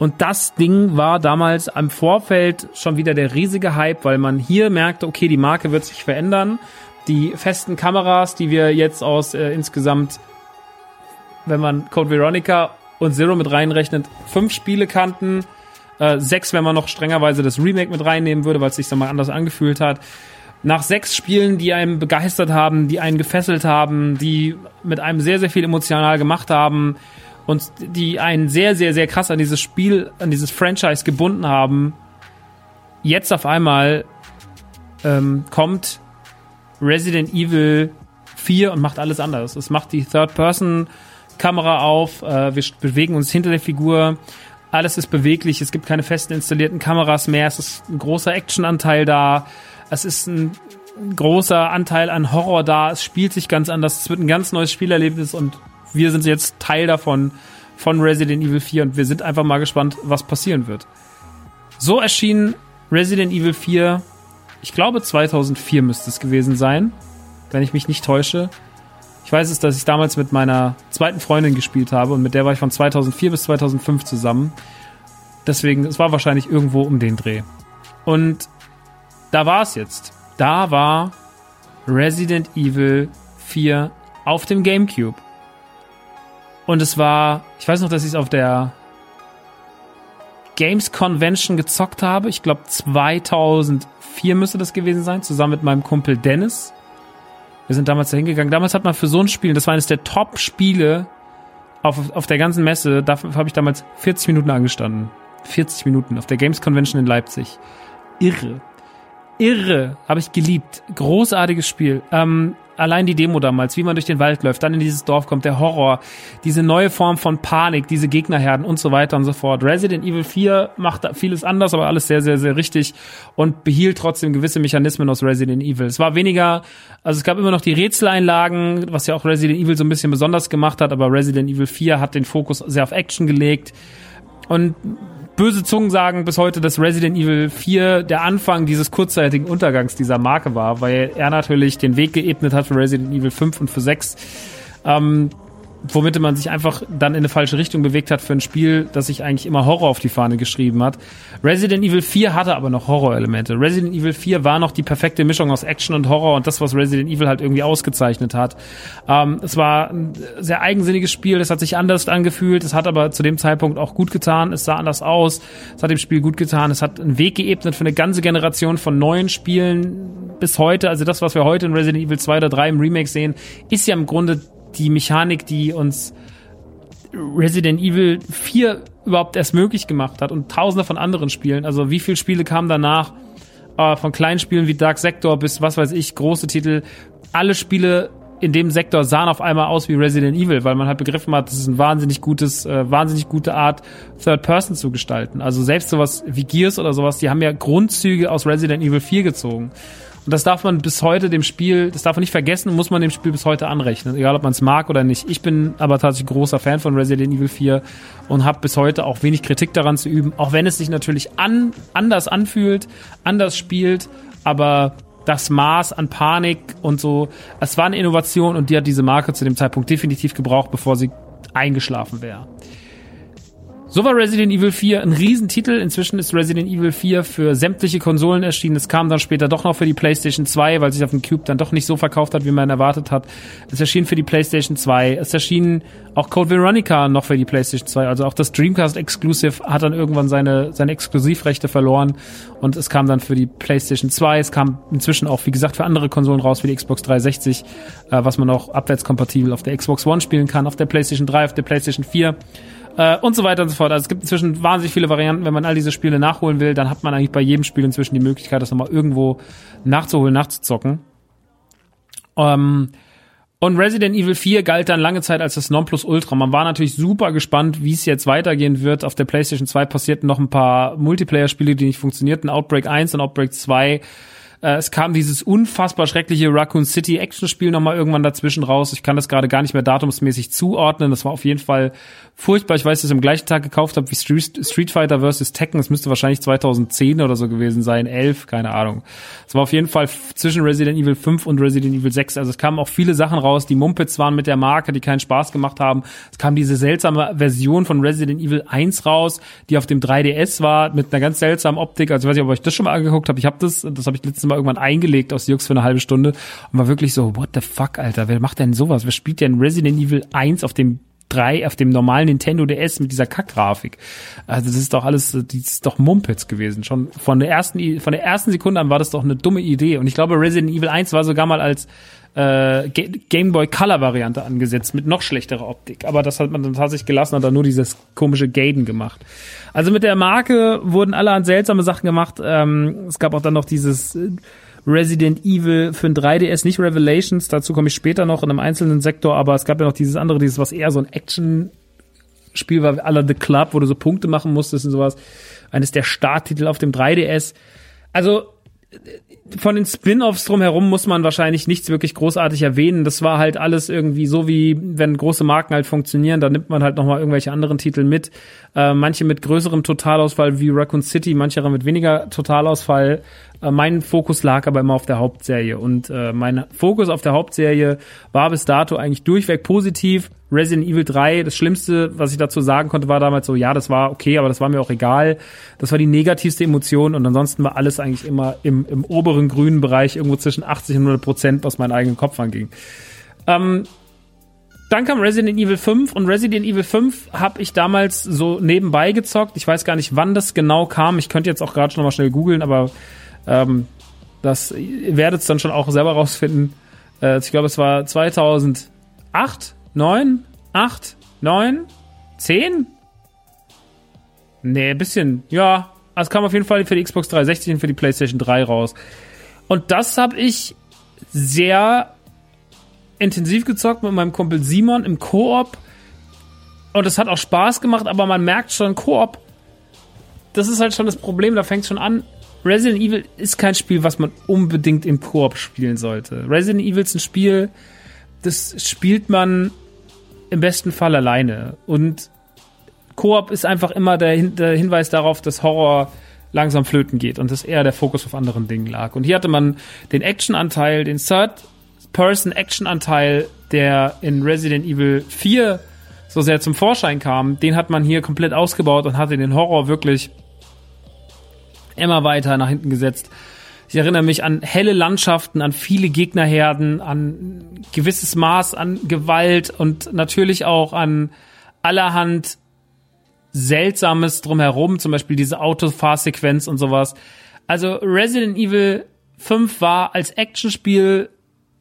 Und das Ding war damals am Vorfeld schon wieder der riesige Hype, weil man hier merkte, okay, die Marke wird sich verändern. Die festen Kameras, die wir jetzt aus äh, insgesamt wenn man Code Veronica und Zero mit reinrechnet, fünf Spiele kannten. Äh, sechs, wenn man noch strengerweise das Remake mit reinnehmen würde, weil es sich dann mal anders angefühlt hat. Nach sechs Spielen, die einen begeistert haben, die einen gefesselt haben, die mit einem sehr, sehr viel emotional gemacht haben und die einen sehr, sehr, sehr krass an dieses Spiel, an dieses Franchise gebunden haben, jetzt auf einmal ähm, kommt Resident Evil 4 und macht alles anders. Es macht die Third-Person- Kamera auf, äh, wir bewegen uns hinter der Figur, alles ist beweglich, es gibt keine festen installierten Kameras mehr, es ist ein großer Actionanteil da, es ist ein großer Anteil an Horror da, es spielt sich ganz anders, es wird ein ganz neues Spielerlebnis und wir sind jetzt Teil davon von Resident Evil 4 und wir sind einfach mal gespannt, was passieren wird. So erschien Resident Evil 4, ich glaube 2004 müsste es gewesen sein, wenn ich mich nicht täusche. Ich weiß es, dass ich damals mit meiner zweiten Freundin gespielt habe und mit der war ich von 2004 bis 2005 zusammen. Deswegen, es war wahrscheinlich irgendwo um den Dreh. Und da war es jetzt. Da war Resident Evil 4 auf dem GameCube. Und es war, ich weiß noch, dass ich es auf der Games Convention gezockt habe. Ich glaube 2004 müsste das gewesen sein, zusammen mit meinem Kumpel Dennis. Wir sind damals da hingegangen. Damals hat man für so ein Spiel, das war eines der Top-Spiele auf, auf der ganzen Messe, dafür habe ich damals 40 Minuten angestanden. 40 Minuten auf der Games Convention in Leipzig. Irre. Irre. Habe ich geliebt. Großartiges Spiel. Ähm, allein die Demo damals, wie man durch den Wald läuft, dann in dieses Dorf kommt, der Horror, diese neue Form von Panik, diese Gegnerherden und so weiter und so fort. Resident Evil 4 macht vieles anders, aber alles sehr, sehr, sehr richtig und behielt trotzdem gewisse Mechanismen aus Resident Evil. Es war weniger, also es gab immer noch die Rätseleinlagen, was ja auch Resident Evil so ein bisschen besonders gemacht hat, aber Resident Evil 4 hat den Fokus sehr auf Action gelegt. Und böse Zungen sagen bis heute, dass Resident Evil 4 der Anfang dieses kurzzeitigen Untergangs dieser Marke war, weil er natürlich den Weg geebnet hat für Resident Evil 5 und für 6. Ähm, womit man sich einfach dann in eine falsche Richtung bewegt hat für ein Spiel, das sich eigentlich immer Horror auf die Fahne geschrieben hat. Resident Evil 4 hatte aber noch Horrorelemente. Resident Evil 4 war noch die perfekte Mischung aus Action und Horror und das, was Resident Evil halt irgendwie ausgezeichnet hat. Ähm, es war ein sehr eigensinniges Spiel, es hat sich anders angefühlt, es hat aber zu dem Zeitpunkt auch gut getan, es sah anders aus, es hat dem Spiel gut getan, es hat einen Weg geebnet für eine ganze Generation von neuen Spielen bis heute. Also das, was wir heute in Resident Evil 2 oder 3 im Remake sehen, ist ja im Grunde die Mechanik, die uns Resident Evil 4 überhaupt erst möglich gemacht hat und tausende von anderen Spielen. Also wie viele Spiele kamen danach? Äh, von kleinen Spielen wie Dark Sector bis was weiß ich, große Titel. Alle Spiele in dem Sektor sahen auf einmal aus wie Resident Evil, weil man halt begriffen hat, das ist ein wahnsinnig gutes, äh, wahnsinnig gute Art, Third Person zu gestalten. Also selbst sowas wie Gears oder sowas, die haben ja Grundzüge aus Resident Evil 4 gezogen. Und das darf man bis heute dem Spiel, das darf man nicht vergessen, muss man dem Spiel bis heute anrechnen, egal ob man es mag oder nicht. Ich bin aber tatsächlich großer Fan von Resident Evil 4 und habe bis heute auch wenig Kritik daran zu üben, auch wenn es sich natürlich an, anders anfühlt, anders spielt, aber das Maß an Panik und so, es war eine Innovation und die hat diese Marke zu dem Zeitpunkt definitiv gebraucht, bevor sie eingeschlafen wäre. So war Resident Evil 4 ein Riesentitel. Inzwischen ist Resident Evil 4 für sämtliche Konsolen erschienen. Es kam dann später doch noch für die PlayStation 2, weil sich auf dem Cube dann doch nicht so verkauft hat, wie man erwartet hat. Es erschien für die PlayStation 2. Es erschien auch Code Veronica noch für die PlayStation 2. Also auch das Dreamcast Exclusive hat dann irgendwann seine, seine Exklusivrechte verloren. Und es kam dann für die PlayStation 2. Es kam inzwischen auch, wie gesagt, für andere Konsolen raus, wie die Xbox 360, äh, was man auch abwärtskompatibel auf der Xbox One spielen kann, auf der PlayStation 3, auf der PlayStation 4 äh, und so weiter und so fort. Also es gibt inzwischen wahnsinnig viele Varianten. Wenn man all diese Spiele nachholen will, dann hat man eigentlich bei jedem Spiel inzwischen die Möglichkeit, das nochmal irgendwo nachzuholen, nachzuzocken. Ähm, und Resident Evil 4 galt dann lange Zeit als das Nonplusultra. Man war natürlich super gespannt, wie es jetzt weitergehen wird. Auf der PlayStation 2 passierten noch ein paar Multiplayer-Spiele, die nicht funktionierten. Outbreak 1 und Outbreak 2 äh, es kam dieses unfassbar schreckliche Raccoon City Action-Spiel nochmal irgendwann dazwischen raus. Ich kann das gerade gar nicht mehr datumsmäßig zuordnen. Das war auf jeden Fall furchtbar. Ich weiß, dass ich am gleichen Tag gekauft habe wie Street Fighter vs. Tekken. Das müsste wahrscheinlich 2010 oder so gewesen sein. 11, keine Ahnung. Es war auf jeden Fall zwischen Resident Evil 5 und Resident Evil 6. Also es kamen auch viele Sachen raus, die Mumpets waren mit der Marke, die keinen Spaß gemacht haben. Es kam diese seltsame Version von Resident Evil 1 raus, die auf dem 3DS war, mit einer ganz seltsamen Optik. Also ich weiß nicht, ob ich das schon mal angeguckt habe. Ich habe das, das habe ich letztes Mal irgendwann eingelegt aus Jux für eine halbe Stunde und war wirklich so, what the fuck, Alter, wer macht denn sowas? Wer spielt denn Resident Evil 1 auf dem 3 auf dem normalen Nintendo DS mit dieser Kackgrafik. Also das ist doch alles, das ist doch Mumpets gewesen. Schon von der ersten, von der ersten Sekunde an war das doch eine dumme Idee. Und ich glaube, Resident Evil 1 war sogar mal als äh, Game Boy Color Variante angesetzt mit noch schlechterer Optik. Aber das hat man dann tatsächlich gelassen, hat dann nur dieses komische Gaiden gemacht. Also mit der Marke wurden alle an seltsame Sachen gemacht. Ähm, es gab auch dann noch dieses Resident Evil für ein 3DS, nicht Revelations, dazu komme ich später noch in einem einzelnen Sektor, aber es gab ja noch dieses andere, dieses, was eher so ein Action Spiel war, aller The Club, wo du so Punkte machen musstest und sowas. Eines der Starttitel auf dem 3DS. Also, von den Spin-offs drumherum muss man wahrscheinlich nichts wirklich großartig erwähnen. Das war halt alles irgendwie so wie, wenn große Marken halt funktionieren, dann nimmt man halt nochmal irgendwelche anderen Titel mit. Äh, manche mit größerem Totalausfall wie Raccoon City, manche mit weniger Totalausfall. Äh, mein Fokus lag aber immer auf der Hauptserie und äh, mein Fokus auf der Hauptserie war bis dato eigentlich durchweg positiv. Resident Evil 3, das Schlimmste, was ich dazu sagen konnte, war damals so, ja, das war okay, aber das war mir auch egal. Das war die negativste Emotion und ansonsten war alles eigentlich immer im, im oberen grünen Bereich, irgendwo zwischen 80 und 100 Prozent, was meinen eigenen Kopf anging. Ähm, dann kam Resident Evil 5 und Resident Evil 5 habe ich damals so nebenbei gezockt. Ich weiß gar nicht, wann das genau kam. Ich könnte jetzt auch gerade schon mal schnell googeln, aber ähm, das ihr werdet es dann schon auch selber rausfinden. Äh, ich glaube, es war 2008, 9, 8, 9, 10? Nee, ein bisschen, ja. Es kam auf jeden Fall für die Xbox 360 und für die PlayStation 3 raus. Und das habe ich sehr intensiv gezockt mit meinem Kumpel Simon im Koop. Und es hat auch Spaß gemacht, aber man merkt schon, Koop, das ist halt schon das Problem, da fängt schon an. Resident Evil ist kein Spiel, was man unbedingt im Koop spielen sollte. Resident Evil ist ein Spiel, das spielt man im besten Fall alleine. Und Koop ist einfach immer der, Hin der Hinweis darauf, dass Horror langsam flöten geht und dass eher der Fokus auf anderen Dingen lag. Und hier hatte man den Action-Anteil, den Third-Person-Action-Anteil, der in Resident Evil 4 so sehr zum Vorschein kam, den hat man hier komplett ausgebaut und hatte den Horror wirklich immer weiter nach hinten gesetzt. Ich erinnere mich an helle Landschaften, an viele Gegnerherden, an gewisses Maß an Gewalt und natürlich auch an allerhand Seltsames drumherum, zum Beispiel diese Autofahrsequenz und sowas. Also Resident Evil 5 war als Actionspiel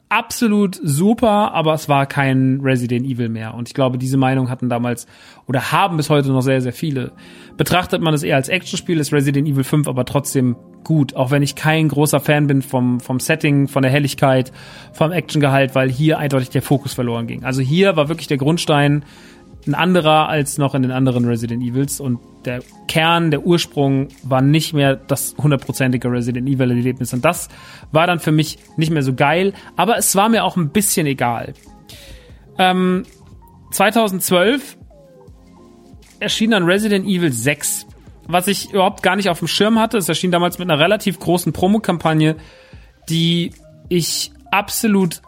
absolut super, aber es war kein Resident Evil mehr. Und ich glaube, diese Meinung hatten damals oder haben bis heute noch sehr, sehr viele. Betrachtet man es eher als Actionspiel, ist Resident Evil 5 aber trotzdem gut, auch wenn ich kein großer Fan bin vom, vom Setting, von der Helligkeit, vom Actiongehalt, weil hier eindeutig der Fokus verloren ging. Also hier war wirklich der Grundstein ein anderer als noch in den anderen Resident Evils und der Kern, der Ursprung war nicht mehr das hundertprozentige Resident Evil Erlebnis und das war dann für mich nicht mehr so geil, aber es war mir auch ein bisschen egal. Ähm, 2012 erschien dann Resident Evil 6, was ich überhaupt gar nicht auf dem Schirm hatte. Es erschien damals mit einer relativ großen Promokampagne, die ich absolut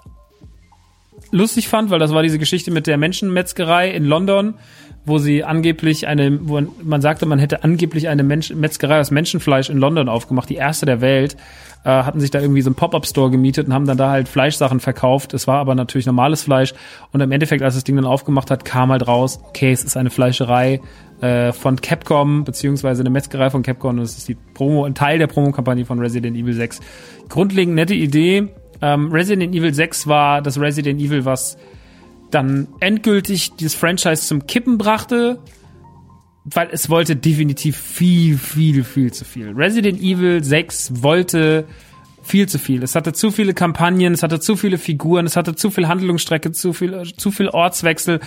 lustig fand, weil das war diese Geschichte mit der Menschenmetzgerei in London, wo sie angeblich eine, wo man sagte, man hätte angeblich eine Mensch, Metzgerei aus Menschenfleisch in London aufgemacht, die erste der Welt, äh, hatten sich da irgendwie so einen Pop-Up-Store gemietet und haben dann da halt Fleischsachen verkauft. Es war aber natürlich normales Fleisch und im Endeffekt, als das Ding dann aufgemacht hat, kam halt raus, okay, es ist eine Fleischerei äh, von Capcom, beziehungsweise eine Metzgerei von Capcom und es ist die Promo, ein Teil der Promokampagne von Resident Evil 6. Grundlegend nette Idee, ähm, Resident Evil 6 war das Resident Evil, was dann endgültig dieses Franchise zum Kippen brachte, weil es wollte definitiv viel, viel, viel zu viel. Resident Evil 6 wollte viel zu viel. Es hatte zu viele Kampagnen, es hatte zu viele Figuren, es hatte zu viel Handlungsstrecke, zu viel, zu viel Ortswechsel,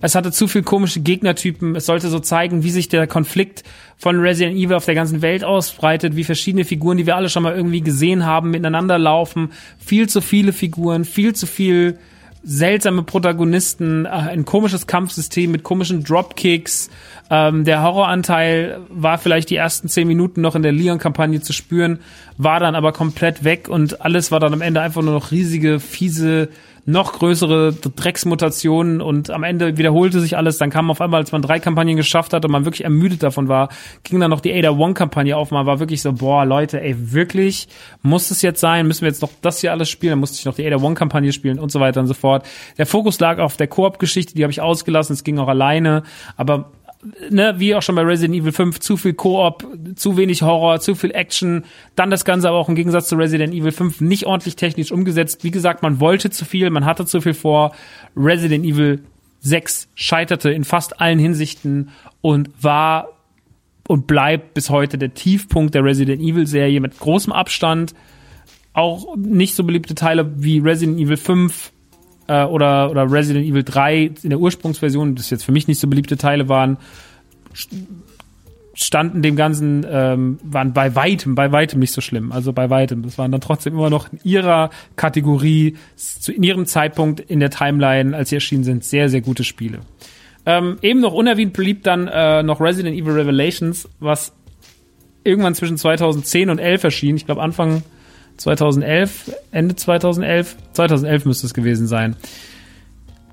es hatte zu viel komische Gegnertypen. Es sollte so zeigen, wie sich der Konflikt von Resident Evil auf der ganzen Welt ausbreitet, wie verschiedene Figuren, die wir alle schon mal irgendwie gesehen haben, miteinander laufen. Viel zu viele Figuren, viel zu viel seltsame Protagonisten, äh, ein komisches Kampfsystem mit komischen Dropkicks. Ähm, der Horroranteil war vielleicht die ersten zehn Minuten noch in der Leon-Kampagne zu spüren, war dann aber komplett weg und alles war dann am Ende einfach nur noch riesige, fiese noch größere Drecksmutationen und am Ende wiederholte sich alles. Dann kam auf einmal, als man drei Kampagnen geschafft hat und man wirklich ermüdet davon war, ging dann noch die Ada One Kampagne auf. Man war wirklich so, boah, Leute, ey, wirklich, muss es jetzt sein? Müssen wir jetzt noch das hier alles spielen? Dann musste ich noch die Ada One Kampagne spielen und so weiter und so fort. Der Fokus lag auf der Koop-Geschichte, die habe ich ausgelassen. Es ging auch alleine, aber ne, wie auch schon bei Resident Evil 5, zu viel Koop, zu wenig Horror, zu viel Action. Dann das Ganze aber auch im Gegensatz zu Resident Evil 5 nicht ordentlich technisch umgesetzt. Wie gesagt, man wollte zu viel, man hatte zu viel vor. Resident Evil 6 scheiterte in fast allen Hinsichten und war und bleibt bis heute der Tiefpunkt der Resident Evil Serie mit großem Abstand. Auch nicht so beliebte Teile wie Resident Evil 5 äh, oder, oder Resident Evil 3 in der Ursprungsversion, das jetzt für mich nicht so beliebte Teile waren, standen dem Ganzen, ähm, waren bei weitem, bei weitem nicht so schlimm. Also bei weitem. Das waren dann trotzdem immer noch in ihrer Kategorie, zu, in ihrem Zeitpunkt in der Timeline, als sie erschienen sind, sehr, sehr gute Spiele. Ähm, eben noch unerwähnt beliebt dann äh, noch Resident Evil Revelations, was irgendwann zwischen 2010 und 11 erschien. Ich glaube Anfang 2011, Ende 2011, 2011 müsste es gewesen sein.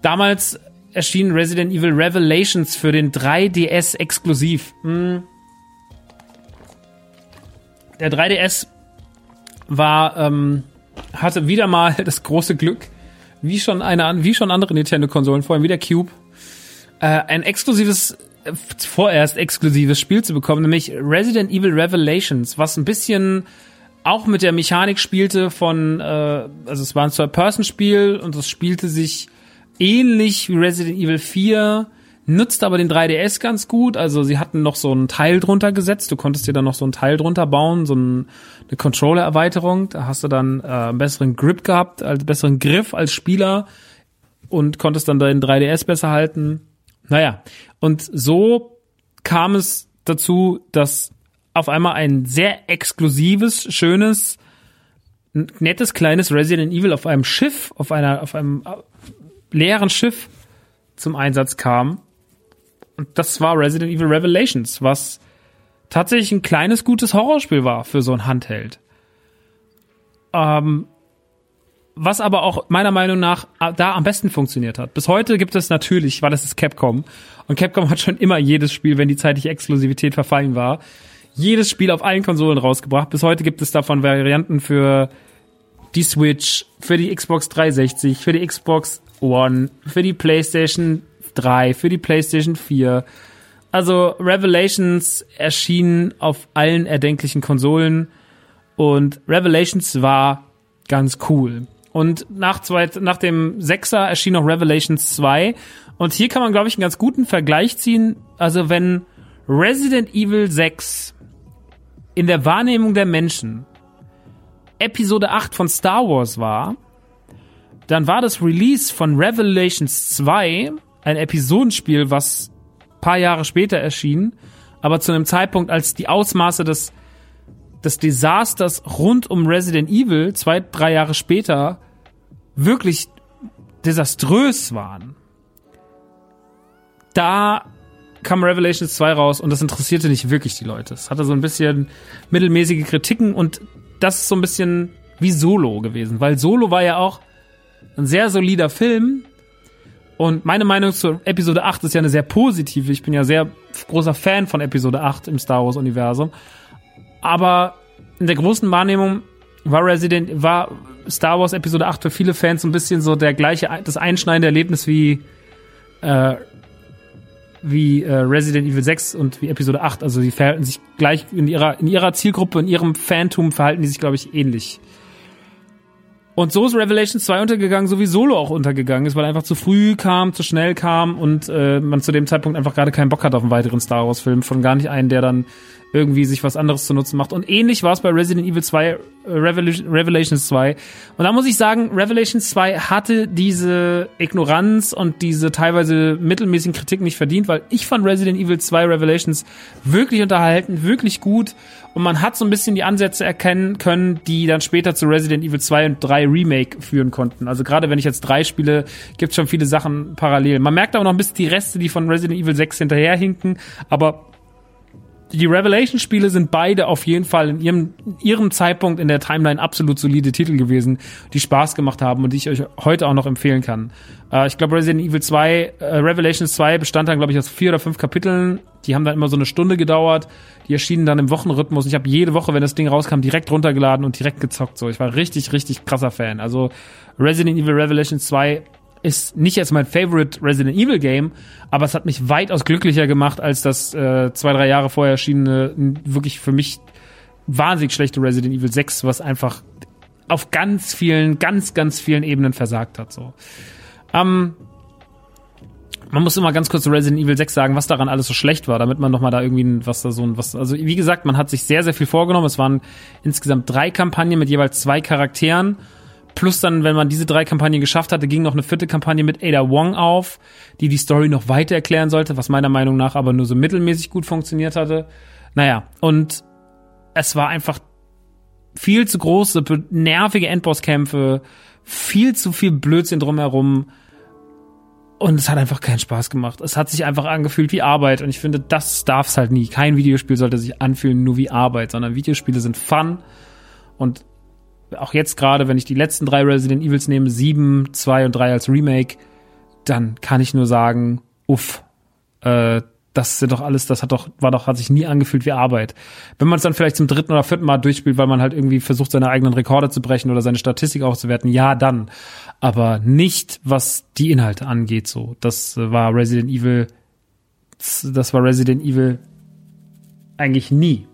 Damals erschien Resident Evil Revelations für den 3DS exklusiv. Hm. Der 3DS war, ähm, hatte wieder mal das große Glück, wie schon eine, wie schon andere Nintendo-Konsolen, vor allem wie der Cube, äh, ein exklusives, äh, vorerst exklusives Spiel zu bekommen, nämlich Resident Evil Revelations, was ein bisschen auch mit der Mechanik spielte von, äh, also es war ein Third-Person-Spiel und es spielte sich ähnlich wie Resident Evil 4, nutzt aber den 3DS ganz gut. Also sie hatten noch so ein Teil drunter gesetzt. Du konntest dir dann noch so ein Teil drunter bauen, so ein, eine Controller-Erweiterung. Da hast du dann äh, einen besseren Grip gehabt, als besseren Griff als Spieler und konntest dann deinen 3DS besser halten. Naja, und so kam es dazu, dass auf einmal ein sehr exklusives, schönes, nettes kleines Resident Evil auf einem Schiff, auf einer, auf einem äh, leeren Schiff zum Einsatz kam. Und das war Resident Evil Revelations, was tatsächlich ein kleines, gutes Horrorspiel war für so ein Handheld. Ähm, was aber auch meiner Meinung nach äh, da am besten funktioniert hat. Bis heute gibt es natürlich, weil es ist Capcom, und Capcom hat schon immer jedes Spiel, wenn die zeitliche Exklusivität verfallen war, jedes Spiel auf allen Konsolen rausgebracht. Bis heute gibt es davon Varianten für die Switch, für die Xbox 360, für die Xbox One, für die PlayStation 3, für die PlayStation 4. Also Revelations erschien auf allen erdenklichen Konsolen und Revelations war ganz cool. Und nach, zwei, nach dem Sechser erschien noch Revelations 2. Und hier kann man, glaube ich, einen ganz guten Vergleich ziehen. Also wenn Resident Evil 6 in der Wahrnehmung der Menschen Episode 8 von Star Wars war, dann war das Release von Revelations 2 ein Episodenspiel, was paar Jahre später erschien, aber zu einem Zeitpunkt, als die Ausmaße des, des Desasters rund um Resident Evil zwei, drei Jahre später wirklich desaströs waren. Da kam Revelations 2 raus und das interessierte nicht wirklich die Leute. Es hatte so ein bisschen mittelmäßige Kritiken und das ist so ein bisschen wie Solo gewesen, weil Solo war ja auch ein sehr solider Film. Und meine Meinung zu Episode 8 ist ja eine sehr positive. Ich bin ja sehr großer Fan von Episode 8 im Star Wars Universum. Aber in der großen Wahrnehmung war Resident, war Star Wars Episode 8 für viele Fans so ein bisschen so der gleiche, das einschneidende Erlebnis wie, äh, wie äh, Resident Evil 6 und wie Episode 8. Also die verhalten sich gleich in ihrer, in ihrer Zielgruppe, in ihrem Phantom verhalten die sich, glaube ich, ähnlich. Und so ist Revelation 2 untergegangen, so wie Solo auch untergegangen ist, weil einfach zu früh kam, zu schnell kam und äh, man zu dem Zeitpunkt einfach gerade keinen Bock hat auf einen weiteren Star Wars Film, von gar nicht einen, der dann irgendwie sich was anderes zu nutzen macht. Und ähnlich war es bei Resident Evil 2, äh, Revolution, Revelations 2. Und da muss ich sagen, Revelations 2 hatte diese Ignoranz und diese teilweise mittelmäßigen Kritik nicht verdient, weil ich fand Resident Evil 2 Revelations wirklich unterhalten, wirklich gut. Und man hat so ein bisschen die Ansätze erkennen können, die dann später zu Resident Evil 2 und 3 Remake führen konnten. Also gerade wenn ich jetzt drei spiele, gibt es schon viele Sachen parallel. Man merkt aber noch ein bisschen die Reste, die von Resident Evil 6 hinterherhinken, aber die Revelation-Spiele sind beide auf jeden Fall in ihrem, ihrem Zeitpunkt in der Timeline absolut solide Titel gewesen, die Spaß gemacht haben und die ich euch heute auch noch empfehlen kann. Äh, ich glaube, Resident Evil 2, äh, Revelations 2 bestand dann, glaube ich, aus vier oder fünf Kapiteln. Die haben dann immer so eine Stunde gedauert. Die erschienen dann im Wochenrhythmus. Ich habe jede Woche, wenn das Ding rauskam, direkt runtergeladen und direkt gezockt. So, ich war richtig, richtig krasser Fan. Also Resident Evil Revelations 2 ist nicht jetzt mein Favorite Resident Evil Game, aber es hat mich weitaus glücklicher gemacht als das äh, zwei, drei Jahre vorher erschienene, wirklich für mich wahnsinnig schlechte Resident Evil 6, was einfach auf ganz vielen, ganz, ganz vielen Ebenen versagt hat. So. Ähm, man muss immer ganz kurz zu Resident Evil 6 sagen, was daran alles so schlecht war, damit man noch mal da irgendwie was da so ein was also wie gesagt, man hat sich sehr sehr viel vorgenommen. Es waren insgesamt drei Kampagnen mit jeweils zwei Charakteren Plus dann, wenn man diese drei Kampagnen geschafft hatte, ging noch eine vierte Kampagne mit Ada Wong auf, die die Story noch weiter erklären sollte, was meiner Meinung nach aber nur so mittelmäßig gut funktioniert hatte. Naja, und es war einfach viel zu große, nervige Endbosskämpfe, viel zu viel Blödsinn drumherum. Und es hat einfach keinen Spaß gemacht. Es hat sich einfach angefühlt wie Arbeit. Und ich finde, das darf es halt nie. Kein Videospiel sollte sich anfühlen nur wie Arbeit, sondern Videospiele sind Fun. Und auch jetzt gerade, wenn ich die letzten drei Resident Evils nehme, sieben, zwei und drei als Remake, dann kann ich nur sagen, uff, äh, das sind doch alles, das hat doch, war doch, hat sich nie angefühlt wie Arbeit. Wenn man es dann vielleicht zum dritten oder vierten Mal durchspielt, weil man halt irgendwie versucht, seine eigenen Rekorde zu brechen oder seine Statistik aufzuwerten, ja, dann. Aber nicht, was die Inhalte angeht, so. Das war Resident Evil, das war Resident Evil eigentlich nie.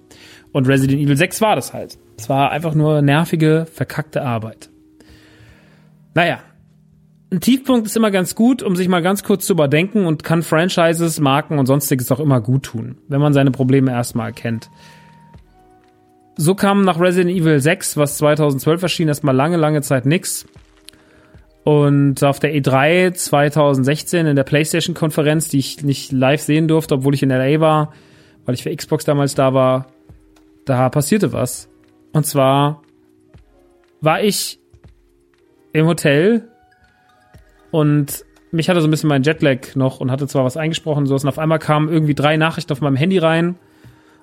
Und Resident Evil 6 war das halt. Es war einfach nur nervige, verkackte Arbeit. Naja, ein Tiefpunkt ist immer ganz gut, um sich mal ganz kurz zu überdenken und kann Franchises, Marken und sonstiges auch immer gut tun, wenn man seine Probleme erstmal erkennt. So kam nach Resident Evil 6, was 2012 erschien, erstmal lange, lange Zeit nix. Und auf der E3 2016 in der PlayStation-Konferenz, die ich nicht live sehen durfte, obwohl ich in LA war, weil ich für Xbox damals da war, da passierte was. Und zwar war ich im Hotel und mich hatte so ein bisschen mein Jetlag noch und hatte zwar was eingesprochen, so und auf einmal kamen irgendwie drei Nachrichten auf meinem Handy rein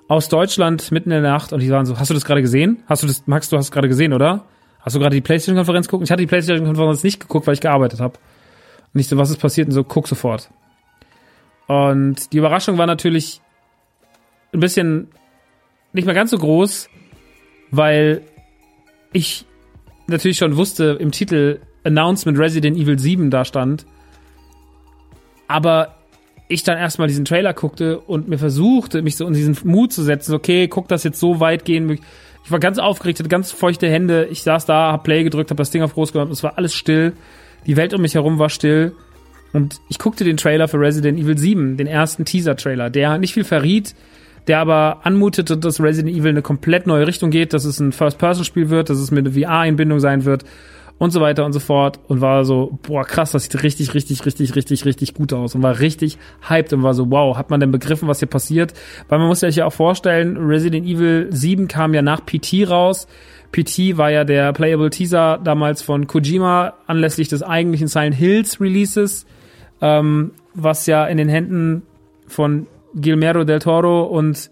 aus Deutschland mitten in der Nacht und die waren so, hast du das gerade gesehen? Hast du das, Max, du hast gerade gesehen, oder? Hast du gerade die Playstation-Konferenz geguckt? Ich hatte die Playstation-Konferenz nicht geguckt, weil ich gearbeitet habe. Und ich so, was ist passiert? Und so, guck sofort. Und die Überraschung war natürlich ein bisschen nicht mehr ganz so groß, weil ich natürlich schon wusste im Titel, Announcement Resident Evil 7 da stand. Aber ich dann erstmal diesen Trailer guckte und mir versuchte, mich so in diesen Mut zu setzen, okay, guck das jetzt so weit gehen. Ich war ganz aufgeregt, hatte ganz feuchte Hände. Ich saß da, hab Play gedrückt, hab das Ding auf groß gemacht. Es war alles still. Die Welt um mich herum war still. Und ich guckte den Trailer für Resident Evil 7, den ersten Teaser-Trailer, der nicht viel verriet, der aber anmutete, dass Resident Evil eine komplett neue Richtung geht, dass es ein First-Person-Spiel wird, dass es mit einer VR-Einbindung sein wird und so weiter und so fort und war so, boah, krass, das sieht richtig, richtig, richtig, richtig, richtig gut aus und war richtig hyped und war so, wow, hat man denn begriffen, was hier passiert? Weil man muss sich ja auch vorstellen, Resident Evil 7 kam ja nach PT raus. PT war ja der Playable Teaser damals von Kojima anlässlich des eigentlichen Silent Hills Releases, ähm, was ja in den Händen von Guillermo del Toro und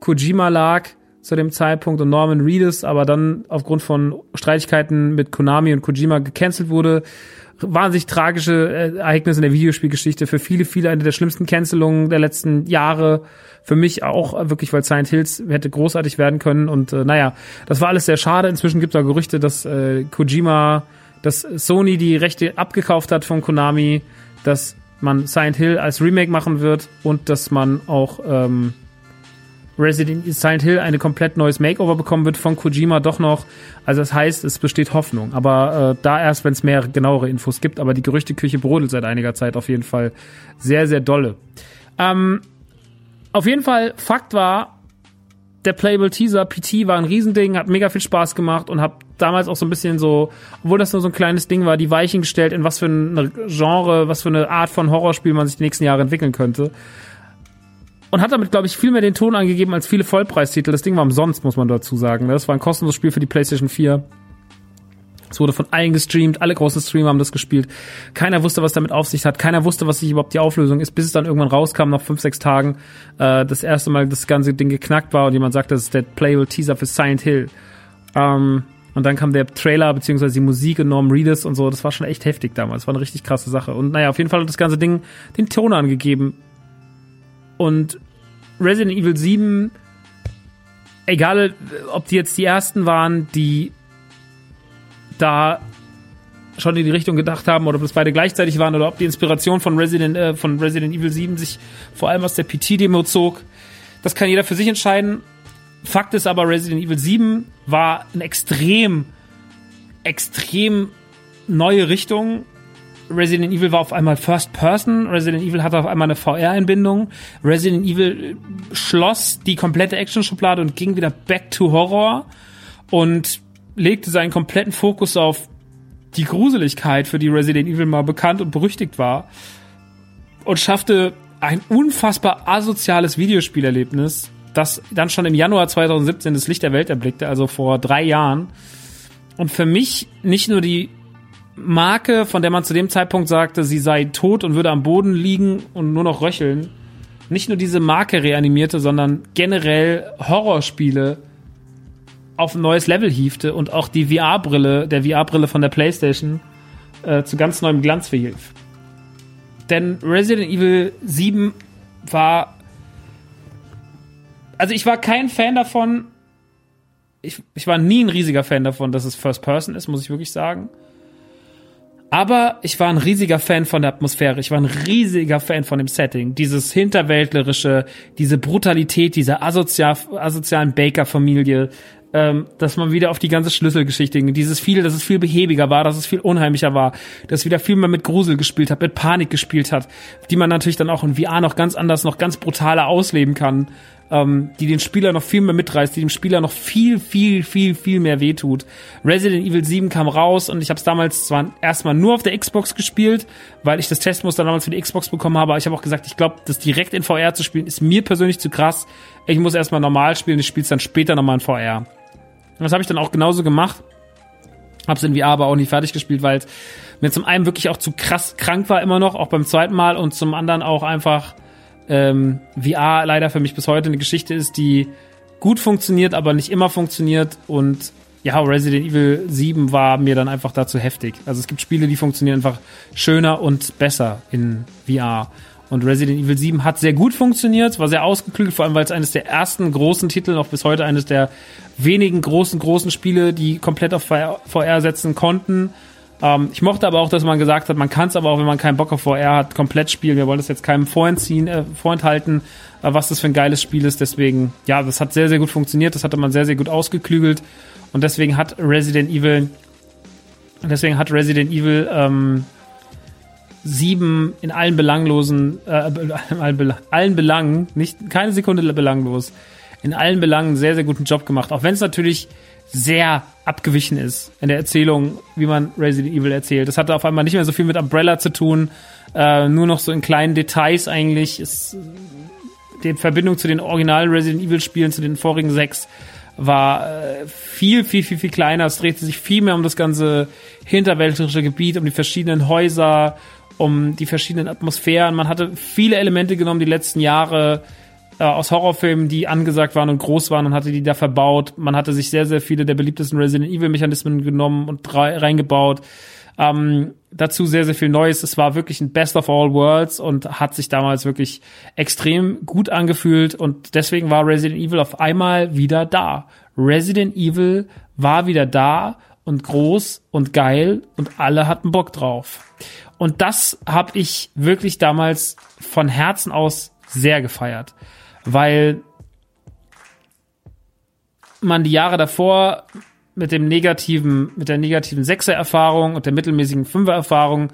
Kojima lag zu dem Zeitpunkt und Norman Reedus, aber dann aufgrund von Streitigkeiten mit Konami und Kojima gecancelt wurde. Wahnsinnig tragische äh, Ereignisse in der Videospielgeschichte. Für viele, viele eine der schlimmsten Cancelungen der letzten Jahre. Für mich auch wirklich, weil Silent Hills hätte großartig werden können. Und äh, naja, das war alles sehr schade. Inzwischen gibt es da Gerüchte, dass äh, Kojima, dass Sony die Rechte abgekauft hat von Konami, dass man Silent Hill als Remake machen wird und dass man auch ähm, Resident Silent Hill eine komplett neues Makeover bekommen wird von Kojima doch noch. Also das heißt, es besteht Hoffnung. Aber äh, da erst, wenn es mehr genauere Infos gibt. Aber die Gerüchteküche brodelt seit einiger Zeit auf jeden Fall sehr, sehr dolle. Ähm, auf jeden Fall, Fakt war, der Playable Teaser PT war ein Riesending, hat mega viel Spaß gemacht und hab damals auch so ein bisschen so, obwohl das nur so ein kleines Ding war, die Weichen gestellt, in was für ein Genre, was für eine Art von Horrorspiel man sich die nächsten Jahre entwickeln könnte und hat damit, glaube ich, viel mehr den Ton angegeben als viele Vollpreistitel. Das Ding war umsonst, muss man dazu sagen. Das war ein kostenloses Spiel für die PlayStation 4. Es wurde von allen gestreamt, alle großen Streamer haben das gespielt. Keiner wusste, was damit auf sich hat. Keiner wusste, was sich überhaupt die Auflösung ist, bis es dann irgendwann rauskam, nach fünf, sechs Tagen, äh, das erste Mal das ganze Ding geknackt war und jemand sagte, das ist der Playable Teaser für Silent Hill. Ähm, und dann kam der Trailer beziehungsweise die Musik und Norm Reedus und so. Das war schon echt heftig damals. War eine richtig krasse Sache. Und naja, auf jeden Fall hat das ganze Ding den Ton angegeben. Und Resident Evil 7, egal ob die jetzt die ersten waren, die da schon in die Richtung gedacht haben oder ob das beide gleichzeitig waren oder ob die Inspiration von Resident, äh, von Resident Evil 7 sich vor allem aus der PT-Demo zog. Das kann jeder für sich entscheiden. Fakt ist aber, Resident Evil 7 war eine extrem, extrem neue Richtung Resident Evil war auf einmal First Person, Resident Evil hatte auf einmal eine VR-Einbindung, Resident Evil schloss die komplette Action-Schublade und ging wieder back to Horror und legte seinen kompletten Fokus auf die Gruseligkeit, für die Resident Evil mal bekannt und berüchtigt war und schaffte ein unfassbar asoziales Videospielerlebnis, das dann schon im Januar 2017 das Licht der Welt erblickte, also vor drei Jahren. Und für mich nicht nur die Marke, von der man zu dem Zeitpunkt sagte, sie sei tot und würde am Boden liegen und nur noch röcheln, nicht nur diese Marke reanimierte, sondern generell Horrorspiele auf ein neues Level hiefte und auch die VR-Brille, der VR-Brille von der PlayStation, äh, zu ganz neuem Glanz verhilf. Denn Resident Evil 7 war. Also ich war kein Fan davon. Ich, ich war nie ein riesiger Fan davon, dass es First Person ist, muss ich wirklich sagen. Aber ich war ein riesiger Fan von der Atmosphäre. Ich war ein riesiger Fan von dem Setting. Dieses hinterwäldlerische, diese Brutalität dieser asozial, asozialen Baker-Familie. Ähm, dass man wieder auf die ganze Schlüsselgeschichte ging. Dieses viel, dass es viel behäbiger war, dass es viel unheimlicher war, dass wieder viel mehr mit Grusel gespielt hat, mit Panik gespielt hat, die man natürlich dann auch in VR noch ganz anders, noch ganz brutaler ausleben kann, ähm, die den Spieler noch viel mehr mitreißt, die dem Spieler noch viel, viel, viel, viel mehr wehtut. Resident Evil 7 kam raus und ich habe es damals zwar erstmal nur auf der Xbox gespielt, weil ich das Testmuster damals für die Xbox bekommen habe, aber ich habe auch gesagt, ich glaube, das direkt in VR zu spielen, ist mir persönlich zu krass. Ich muss erstmal normal spielen, ich spiele es dann später nochmal in VR. Das habe ich dann auch genauso gemacht. Hab's in VR aber auch nicht fertig gespielt, weil mir zum einen wirklich auch zu krass krank war immer noch, auch beim zweiten Mal und zum anderen auch einfach ähm, VR leider für mich bis heute eine Geschichte ist, die gut funktioniert, aber nicht immer funktioniert und ja, Resident Evil 7 war mir dann einfach dazu heftig. Also es gibt Spiele, die funktionieren einfach schöner und besser in VR. Und Resident Evil 7 hat sehr gut funktioniert, war sehr ausgeklügelt, vor allem weil es eines der ersten großen Titel, noch bis heute eines der wenigen großen, großen Spiele, die komplett auf VR setzen konnten. Ähm, ich mochte aber auch, dass man gesagt hat, man kann es aber auch, wenn man keinen Bock auf VR hat, komplett spielen. Wir wollen das jetzt keinem vorentziehen, äh, vorenthalten, äh, was das für ein geiles Spiel ist. Deswegen, ja, das hat sehr, sehr gut funktioniert. Das hatte man sehr, sehr gut ausgeklügelt. Und deswegen hat Resident Evil, deswegen hat Resident Evil ähm, 7 in allen belanglosen, äh, allen, Belangen, nicht keine Sekunde belanglos, in allen Belangen sehr, sehr guten Job gemacht. Auch wenn es natürlich sehr abgewichen ist in der Erzählung, wie man Resident Evil erzählt. Das hatte auf einmal nicht mehr so viel mit Umbrella zu tun, äh, nur noch so in kleinen Details eigentlich. Ist, die Verbindung zu den originalen Resident Evil Spielen, zu den vorigen sechs, war äh, viel, viel, viel, viel kleiner. Es drehte sich viel mehr um das ganze hinterwäldlerische Gebiet, um die verschiedenen Häuser, um die verschiedenen Atmosphären. Man hatte viele Elemente genommen die letzten Jahre äh, aus Horrorfilmen, die angesagt waren und groß waren und hatte die da verbaut. Man hatte sich sehr, sehr viele der beliebtesten Resident Evil Mechanismen genommen und reingebaut. Ähm, dazu sehr, sehr viel Neues. Es war wirklich ein Best of All Worlds und hat sich damals wirklich extrem gut angefühlt und deswegen war Resident Evil auf einmal wieder da. Resident Evil war wieder da und groß und geil und alle hatten Bock drauf. Und das habe ich wirklich damals von Herzen aus sehr gefeiert, weil man die Jahre davor mit dem negativen, mit der negativen Sechser-Erfahrung und der mittelmäßigen Fünfer-Erfahrung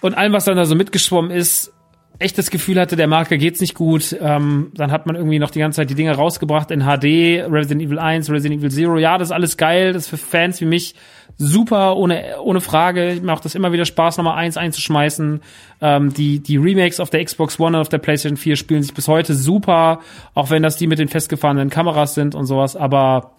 und allem, was dann da so mitgeschwommen ist, echt das Gefühl hatte, der Marke geht's nicht gut. Ähm, dann hat man irgendwie noch die ganze Zeit die Dinge rausgebracht in HD, Resident Evil 1, Resident Evil Zero. Ja, das ist alles geil, das ist für Fans wie mich super, ohne, ohne Frage. Ich mache das immer wieder Spaß, nochmal eins einzuschmeißen. Ähm, die, die Remakes auf der Xbox One und auf der PlayStation 4 spielen sich bis heute super, auch wenn das die mit den festgefahrenen Kameras sind und sowas, aber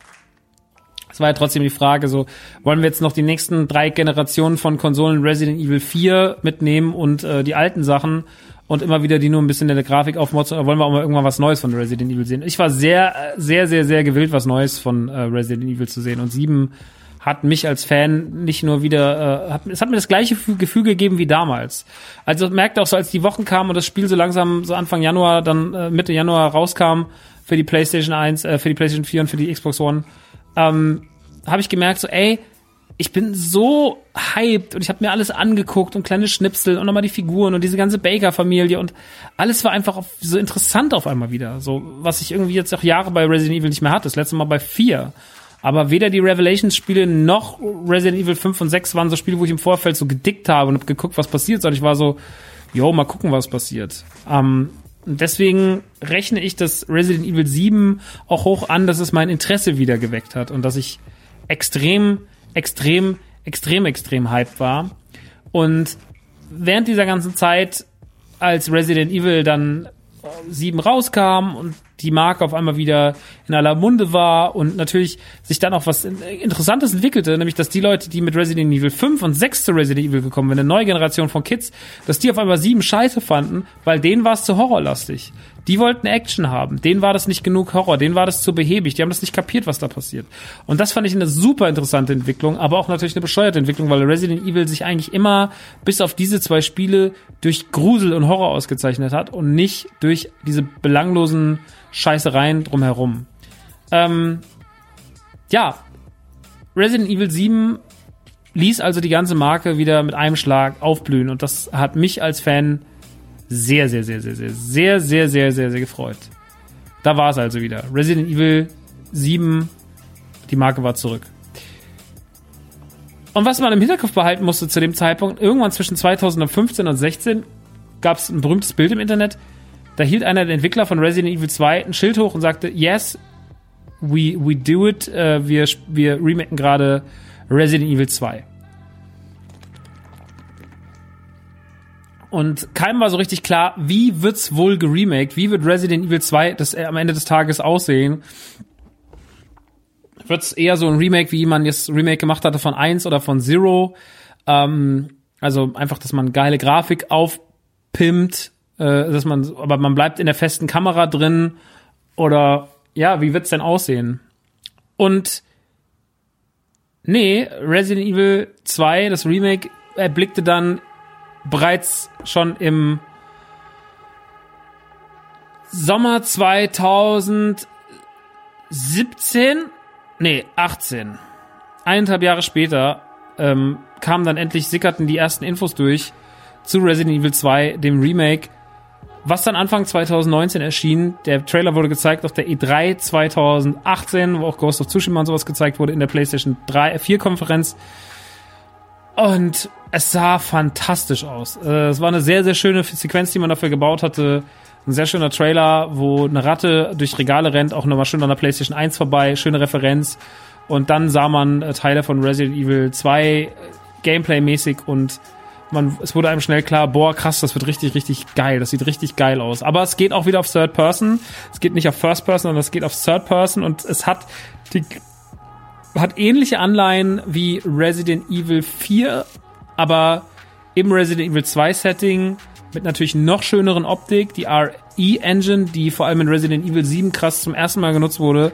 es war ja trotzdem die Frage, so, wollen wir jetzt noch die nächsten drei Generationen von Konsolen Resident Evil 4 mitnehmen und äh, die alten Sachen und immer wieder die nur ein bisschen in der Grafik aufmotzen, wollen wir auch mal irgendwann was Neues von Resident Evil sehen? Ich war sehr, sehr, sehr, sehr gewillt, was Neues von äh, Resident Evil zu sehen. Und sieben hat mich als Fan nicht nur wieder, äh, hat, es hat mir das gleiche Gefühl gegeben wie damals. Also merkte auch so, als die Wochen kamen und das Spiel so langsam so Anfang Januar, dann äh, Mitte Januar rauskam für die PlayStation 1, äh, für die PlayStation 4 und für die Xbox One, ähm, habe ich gemerkt so, ey, ich bin so hyped und ich habe mir alles angeguckt und kleine Schnipsel und nochmal die Figuren und diese ganze Baker-Familie und alles war einfach so interessant auf einmal wieder. So, was ich irgendwie jetzt auch Jahre bei Resident Evil nicht mehr hatte. Das letzte Mal bei vier. Aber weder die Revelations-Spiele noch Resident Evil 5 und 6 waren so Spiele, wo ich im Vorfeld so gedickt habe und habe geguckt, was passiert, sondern ich war so, yo, mal gucken, was passiert. Ähm, deswegen rechne ich das Resident Evil 7 auch hoch an, dass es mein Interesse wieder geweckt hat und dass ich extrem extrem, extrem, extrem hyped war. Und während dieser ganzen Zeit, als Resident Evil dann 7 rauskam und die Marke auf einmal wieder in aller Munde war und natürlich sich dann auch was Interessantes entwickelte, nämlich dass die Leute, die mit Resident Evil 5 und 6 zu Resident Evil gekommen sind, eine neue Generation von Kids, dass die auf einmal 7 scheiße fanden, weil denen war es zu horrorlastig. Die wollten Action haben. Denen war das nicht genug Horror. Denen war das zu behäbig. Die haben das nicht kapiert, was da passiert. Und das fand ich eine super interessante Entwicklung, aber auch natürlich eine bescheuerte Entwicklung, weil Resident Evil sich eigentlich immer bis auf diese zwei Spiele durch Grusel und Horror ausgezeichnet hat und nicht durch diese belanglosen Scheißereien drumherum. Ähm, ja, Resident Evil 7 ließ also die ganze Marke wieder mit einem Schlag aufblühen und das hat mich als Fan sehr, sehr, sehr, sehr, sehr, sehr, sehr, sehr, sehr, sehr gefreut. Da war es also wieder. Resident Evil 7 Die Marke war zurück. Und was man im Hinterkopf behalten musste zu dem Zeitpunkt, irgendwann zwischen 2015 und 16 gab es ein berühmtes Bild im Internet. Da hielt einer der Entwickler von Resident Evil 2 ein Schild hoch und sagte, yes, we, we do it, uh, wir, wir remaken gerade Resident Evil 2. Und keinem war so richtig klar, wie wird's wohl geremaked? Wie wird Resident Evil 2 das am Ende des Tages aussehen? Wird's eher so ein Remake, wie man jetzt Remake gemacht hatte von 1 oder von Zero? Ähm, also einfach, dass man geile Grafik aufpimpt, äh, dass man, aber man bleibt in der festen Kamera drin. Oder ja, wie wird's denn aussehen? Und nee, Resident Evil 2, das Remake, erblickte dann bereits schon im Sommer 2017, nee, 18, eineinhalb Jahre später, ähm, kamen dann endlich, sickerten die ersten Infos durch zu Resident Evil 2, dem Remake, was dann Anfang 2019 erschien. Der Trailer wurde gezeigt auf der E3 2018, wo auch Ghost of Tsushima und sowas gezeigt wurde in der PlayStation 3, 4 Konferenz. Und es sah fantastisch aus. Äh, es war eine sehr, sehr schöne Sequenz, die man dafür gebaut hatte. Ein sehr schöner Trailer, wo eine Ratte durch Regale rennt, auch nochmal schön an der PlayStation 1 vorbei, schöne Referenz. Und dann sah man äh, Teile von Resident Evil 2 äh, Gameplay-mäßig und man, es wurde einem schnell klar, boah, krass, das wird richtig, richtig geil. Das sieht richtig geil aus. Aber es geht auch wieder auf Third Person. Es geht nicht auf First Person, sondern es geht auf Third Person und es hat die hat ähnliche Anleihen wie Resident Evil 4, aber im Resident Evil 2 Setting mit natürlich noch schöneren Optik. Die RE-Engine, die vor allem in Resident Evil 7 krass zum ersten Mal genutzt wurde,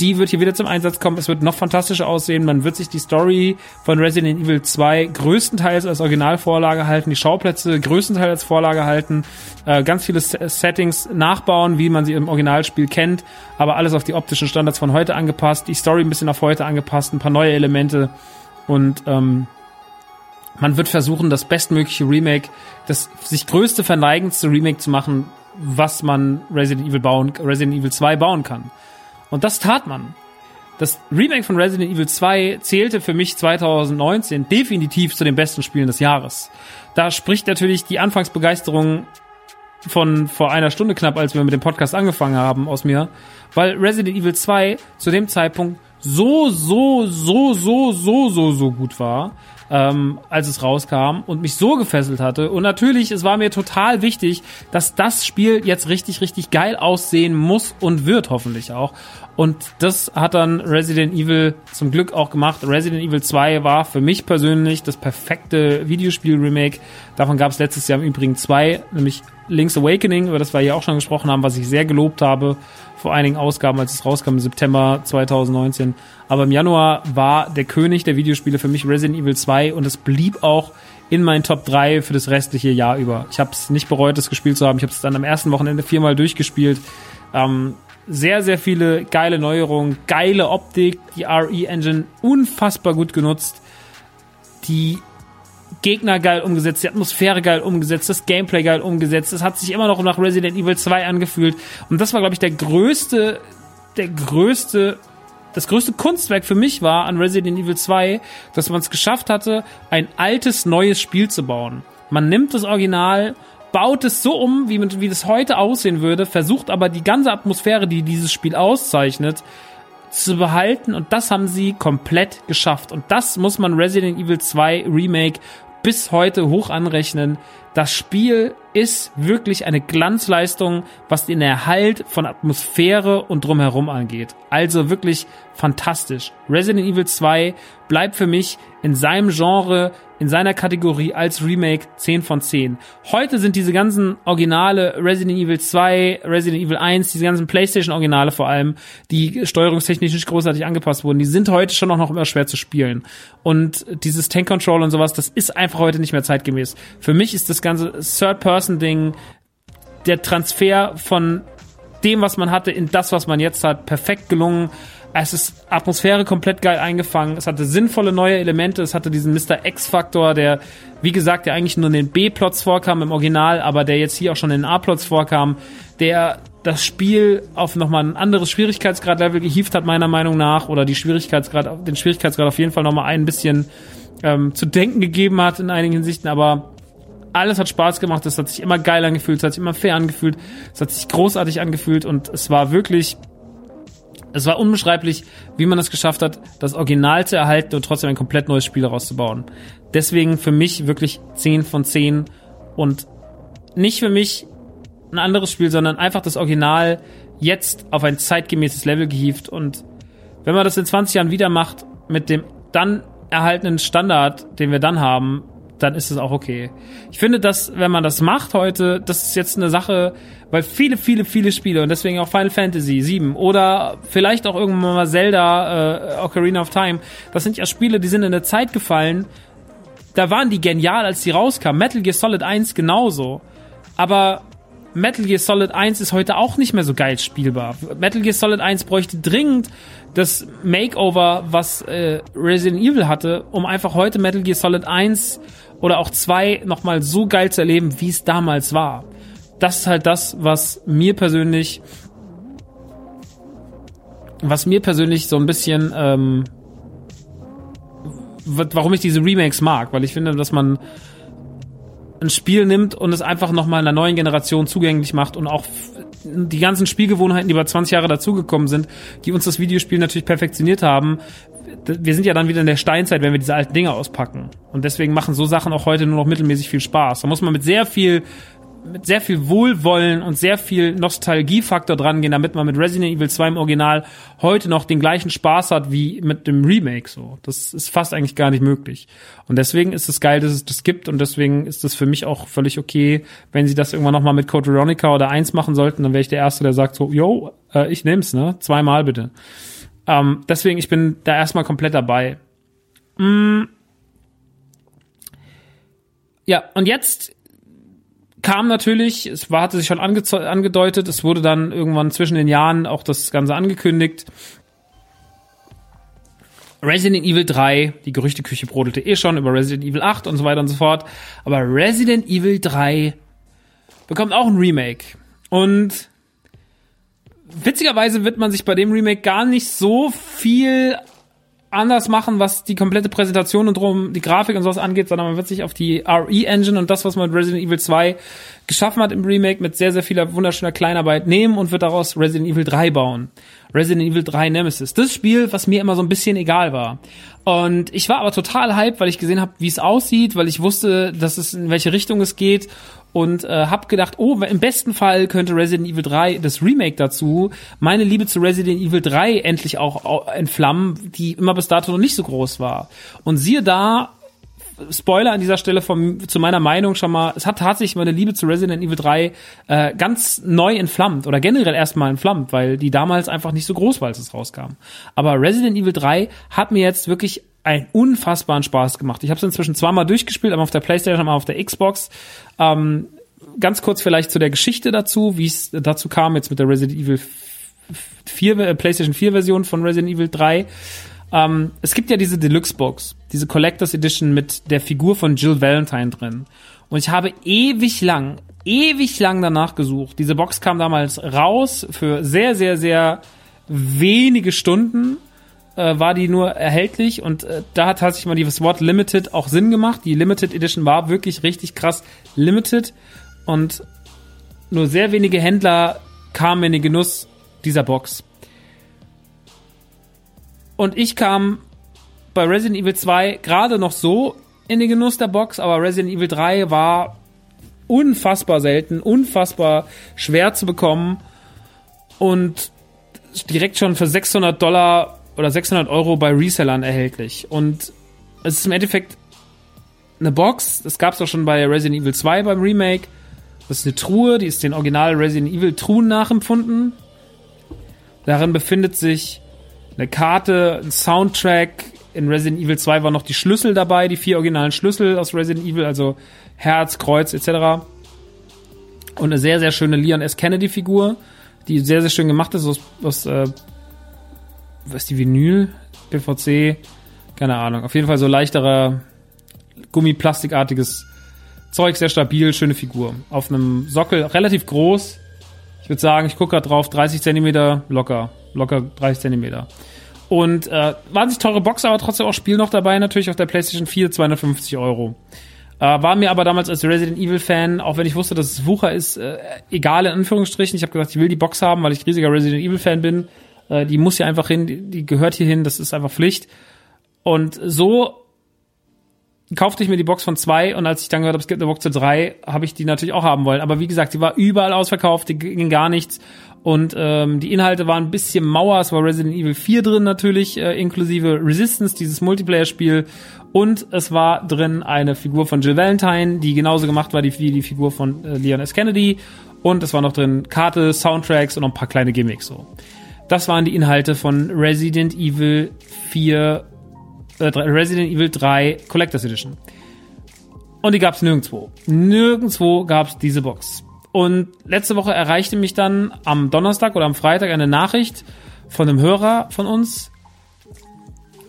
die wird hier wieder zum Einsatz kommen. Es wird noch fantastischer aussehen. Man wird sich die Story von Resident Evil 2 größtenteils als Originalvorlage halten, die Schauplätze größtenteils als Vorlage halten, äh, ganz viele Settings nachbauen, wie man sie im Originalspiel kennt, aber alles auf die optischen Standards von heute angepasst, die Story ein bisschen auf heute angepasst, ein paar neue Elemente und ähm, man wird versuchen, das bestmögliche Remake, das sich größte verneigendste Remake zu machen, was man Resident Evil bauen, Resident Evil 2 bauen kann. Und das tat man. Das Remake von Resident Evil 2 zählte für mich 2019 definitiv zu den besten Spielen des Jahres. Da spricht natürlich die Anfangsbegeisterung von vor einer Stunde knapp, als wir mit dem Podcast angefangen haben, aus mir, weil Resident Evil 2 zu dem Zeitpunkt so, so, so, so, so, so, so gut war, ähm, als es rauskam und mich so gefesselt hatte. Und natürlich, es war mir total wichtig, dass das Spiel jetzt richtig, richtig geil aussehen muss und wird hoffentlich auch. Und das hat dann Resident Evil zum Glück auch gemacht. Resident Evil 2 war für mich persönlich das perfekte Videospiel-Remake. Davon gab es letztes Jahr im Übrigen zwei, nämlich Link's Awakening, über das wir hier auch schon gesprochen haben, was ich sehr gelobt habe vor einigen Ausgaben, als es rauskam im September 2019. Aber im Januar war der König der Videospiele für mich Resident Evil 2 und es blieb auch in meinen Top 3 für das restliche Jahr über. Ich habe es nicht bereut, das gespielt zu haben. Ich habe es dann am ersten Wochenende viermal durchgespielt. Ähm, sehr, sehr viele geile Neuerungen, geile Optik, die RE-Engine unfassbar gut genutzt. Die Gegner geil umgesetzt, die Atmosphäre geil umgesetzt, das Gameplay geil umgesetzt. Es hat sich immer noch nach Resident Evil 2 angefühlt. Und das war, glaube ich, der größte, der größte, das größte Kunstwerk für mich war an Resident Evil 2, dass man es geschafft hatte, ein altes, neues Spiel zu bauen. Man nimmt das Original, baut es so um, wie, wie das heute aussehen würde, versucht aber die ganze Atmosphäre, die dieses Spiel auszeichnet, zu behalten und das haben sie komplett geschafft. Und das muss man Resident Evil 2 Remake bis heute hoch anrechnen. Das Spiel ist wirklich eine Glanzleistung, was den Erhalt von Atmosphäre und drumherum angeht. Also wirklich fantastisch. Resident Evil 2 bleibt für mich in seinem Genre in seiner Kategorie als Remake 10 von 10. Heute sind diese ganzen Originale Resident Evil 2, Resident Evil 1, diese ganzen PlayStation Originale vor allem, die steuerungstechnisch nicht großartig angepasst wurden, die sind heute schon auch noch immer schwer zu spielen. Und dieses Tank Control und sowas, das ist einfach heute nicht mehr zeitgemäß. Für mich ist das ganze Third Person Ding der Transfer von dem, was man hatte, in das, was man jetzt hat, perfekt gelungen. Es ist Atmosphäre komplett geil eingefangen. Es hatte sinnvolle neue Elemente. Es hatte diesen Mr. X-Faktor, der, wie gesagt, der eigentlich nur in den B-Plots vorkam im Original, aber der jetzt hier auch schon in den A-Plots vorkam. Der das Spiel auf nochmal ein anderes Schwierigkeitsgrad-Level gehievt hat, meiner Meinung nach, oder die Schwierigkeitsgrad, den Schwierigkeitsgrad auf jeden Fall nochmal ein bisschen ähm, zu denken gegeben hat in einigen Hinsichten, aber alles hat Spaß gemacht, es hat sich immer geil angefühlt, es hat sich immer fair angefühlt, es hat sich großartig angefühlt und es war wirklich, es war unbeschreiblich, wie man es geschafft hat, das Original zu erhalten und trotzdem ein komplett neues Spiel rauszubauen. Deswegen für mich wirklich 10 von 10 und nicht für mich ein anderes Spiel, sondern einfach das Original jetzt auf ein zeitgemäßes Level gehievt und wenn man das in 20 Jahren wieder macht mit dem dann erhaltenen Standard, den wir dann haben, dann ist es auch okay. Ich finde, dass, wenn man das macht heute, das ist jetzt eine Sache, weil viele, viele, viele Spiele und deswegen auch Final Fantasy 7 oder vielleicht auch irgendwann mal Zelda, äh, Ocarina of Time, das sind ja Spiele, die sind in der Zeit gefallen, da waren die genial, als die rauskamen. Metal Gear Solid 1 genauso. Aber Metal Gear Solid 1 ist heute auch nicht mehr so geil spielbar. Metal Gear Solid 1 bräuchte dringend das Makeover, was äh, Resident Evil hatte, um einfach heute Metal Gear Solid 1 oder auch 2 nochmal so geil zu erleben, wie es damals war. Das ist halt das, was mir persönlich was mir persönlich so ein bisschen ähm, warum ich diese Remakes mag, weil ich finde, dass man ein Spiel nimmt und es einfach nochmal einer neuen Generation zugänglich macht und auch die ganzen Spielgewohnheiten, die über 20 Jahre dazugekommen sind, die uns das Videospiel natürlich perfektioniert haben. Wir sind ja dann wieder in der Steinzeit, wenn wir diese alten Dinge auspacken. Und deswegen machen so Sachen auch heute nur noch mittelmäßig viel Spaß. Da muss man mit sehr viel mit sehr viel Wohlwollen und sehr viel Nostalgiefaktor dran gehen, damit man mit Resident Evil 2 im Original heute noch den gleichen Spaß hat wie mit dem Remake so. Das ist fast eigentlich gar nicht möglich. Und deswegen ist es geil, dass es das gibt und deswegen ist es für mich auch völlig okay, wenn sie das irgendwann nochmal mit Code Veronica oder 1 machen sollten, dann wäre ich der Erste, der sagt so, yo, äh, ich nehm's, ne? Zweimal bitte. Ähm, deswegen, ich bin da erstmal komplett dabei. Mm. Ja, und jetzt kam natürlich, es war, hatte sich schon ange angedeutet, es wurde dann irgendwann zwischen den Jahren auch das Ganze angekündigt. Resident Evil 3, die Gerüchteküche brodelte eh schon über Resident Evil 8 und so weiter und so fort. Aber Resident Evil 3 bekommt auch ein Remake. Und witzigerweise wird man sich bei dem Remake gar nicht so viel anders machen, was die komplette Präsentation und drum die Grafik und sowas angeht, sondern man wird sich auf die RE-Engine und das, was man mit Resident Evil 2 geschaffen hat im Remake, mit sehr, sehr vieler wunderschöner Kleinarbeit nehmen und wird daraus Resident Evil 3 bauen. Resident Evil 3 Nemesis. Das Spiel, was mir immer so ein bisschen egal war. Und ich war aber total hyped, weil ich gesehen habe, wie es aussieht, weil ich wusste, dass es in welche Richtung es geht und äh, hab gedacht, oh, im besten Fall könnte Resident Evil 3 das Remake dazu meine Liebe zu Resident Evil 3 endlich auch entflammen, die immer bis dato noch nicht so groß war. Und siehe da, Spoiler an dieser Stelle von, zu meiner Meinung schon mal, es hat tatsächlich meine Liebe zu Resident Evil 3 äh, ganz neu entflammt oder generell erstmal entflammt, weil die damals einfach nicht so groß war, als es rauskam. Aber Resident Evil 3 hat mir jetzt wirklich einen unfassbaren Spaß gemacht. Ich habe es inzwischen zweimal durchgespielt, einmal auf der Playstation, einmal auf der Xbox. Ähm, ganz kurz vielleicht zu der Geschichte dazu, wie es dazu kam, jetzt mit der Resident Evil 4, äh, PlayStation 4 Version von Resident Evil 3. Ähm, es gibt ja diese Deluxe Box, diese Collectors Edition mit der Figur von Jill Valentine drin. Und ich habe ewig lang, ewig lang danach gesucht. Diese Box kam damals raus für sehr, sehr, sehr wenige Stunden äh, war die nur erhältlich und äh, da hat tatsächlich mal das Wort Limited auch Sinn gemacht. Die Limited Edition war wirklich richtig krass Limited und nur sehr wenige Händler kamen in den Genuss dieser Box. Und ich kam bei Resident Evil 2 gerade noch so in den Genuss der Box, aber Resident Evil 3 war unfassbar selten, unfassbar schwer zu bekommen und direkt schon für 600 Dollar oder 600 Euro bei Resellern erhältlich. Und es ist im Endeffekt eine Box, das gab es auch schon bei Resident Evil 2 beim Remake. Das ist eine Truhe, die ist den original Resident Evil Truhen nachempfunden. Darin befindet sich eine Karte, ein Soundtrack. In Resident Evil 2 waren noch die Schlüssel dabei, die vier originalen Schlüssel aus Resident Evil, also Herz, Kreuz etc. Und eine sehr, sehr schöne Leon S. Kennedy-Figur, die sehr, sehr schön gemacht ist aus, aus äh, was die Vinyl? PVC? Keine Ahnung. Auf jeden Fall so leichterer, gummiplastikartiges Zeug, sehr stabil, schöne Figur. Auf einem Sockel, relativ groß. Ich würde sagen, ich gucke gerade drauf, 30 Zentimeter locker, locker 30 Zentimeter. Und äh, wahnsinnig teure Box, aber trotzdem auch Spiel noch dabei, natürlich auf der PlayStation 4, 250 Euro. Äh, war mir aber damals als Resident Evil Fan, auch wenn ich wusste, dass es Wucher ist, äh, egal in Anführungsstrichen. Ich habe gesagt, ich will die Box haben, weil ich riesiger Resident Evil Fan bin. Äh, die muss hier einfach hin, die, die gehört hier hin, das ist einfach Pflicht. Und so kaufte ich mir die Box von zwei und als ich dann gehört habe, es gibt eine Box zu drei, habe ich die natürlich auch haben wollen. Aber wie gesagt, die war überall ausverkauft, die ging gar nichts. Und ähm, die Inhalte waren ein bisschen Mauer. Es war Resident Evil 4 drin natürlich, äh, inklusive Resistance, dieses Multiplayer-Spiel. Und es war drin eine Figur von Jill Valentine, die genauso gemacht war wie die Figur von äh, Leon S. Kennedy. Und es war noch drin Karte, Soundtracks und noch ein paar kleine Gimmicks so. Das waren die Inhalte von Resident Evil 4, äh, Resident Evil 3 Collectors Edition. Und die gab es nirgendwo. Nirgendwo gab es diese Box. Und letzte Woche erreichte mich dann am Donnerstag oder am Freitag eine Nachricht von einem Hörer von uns,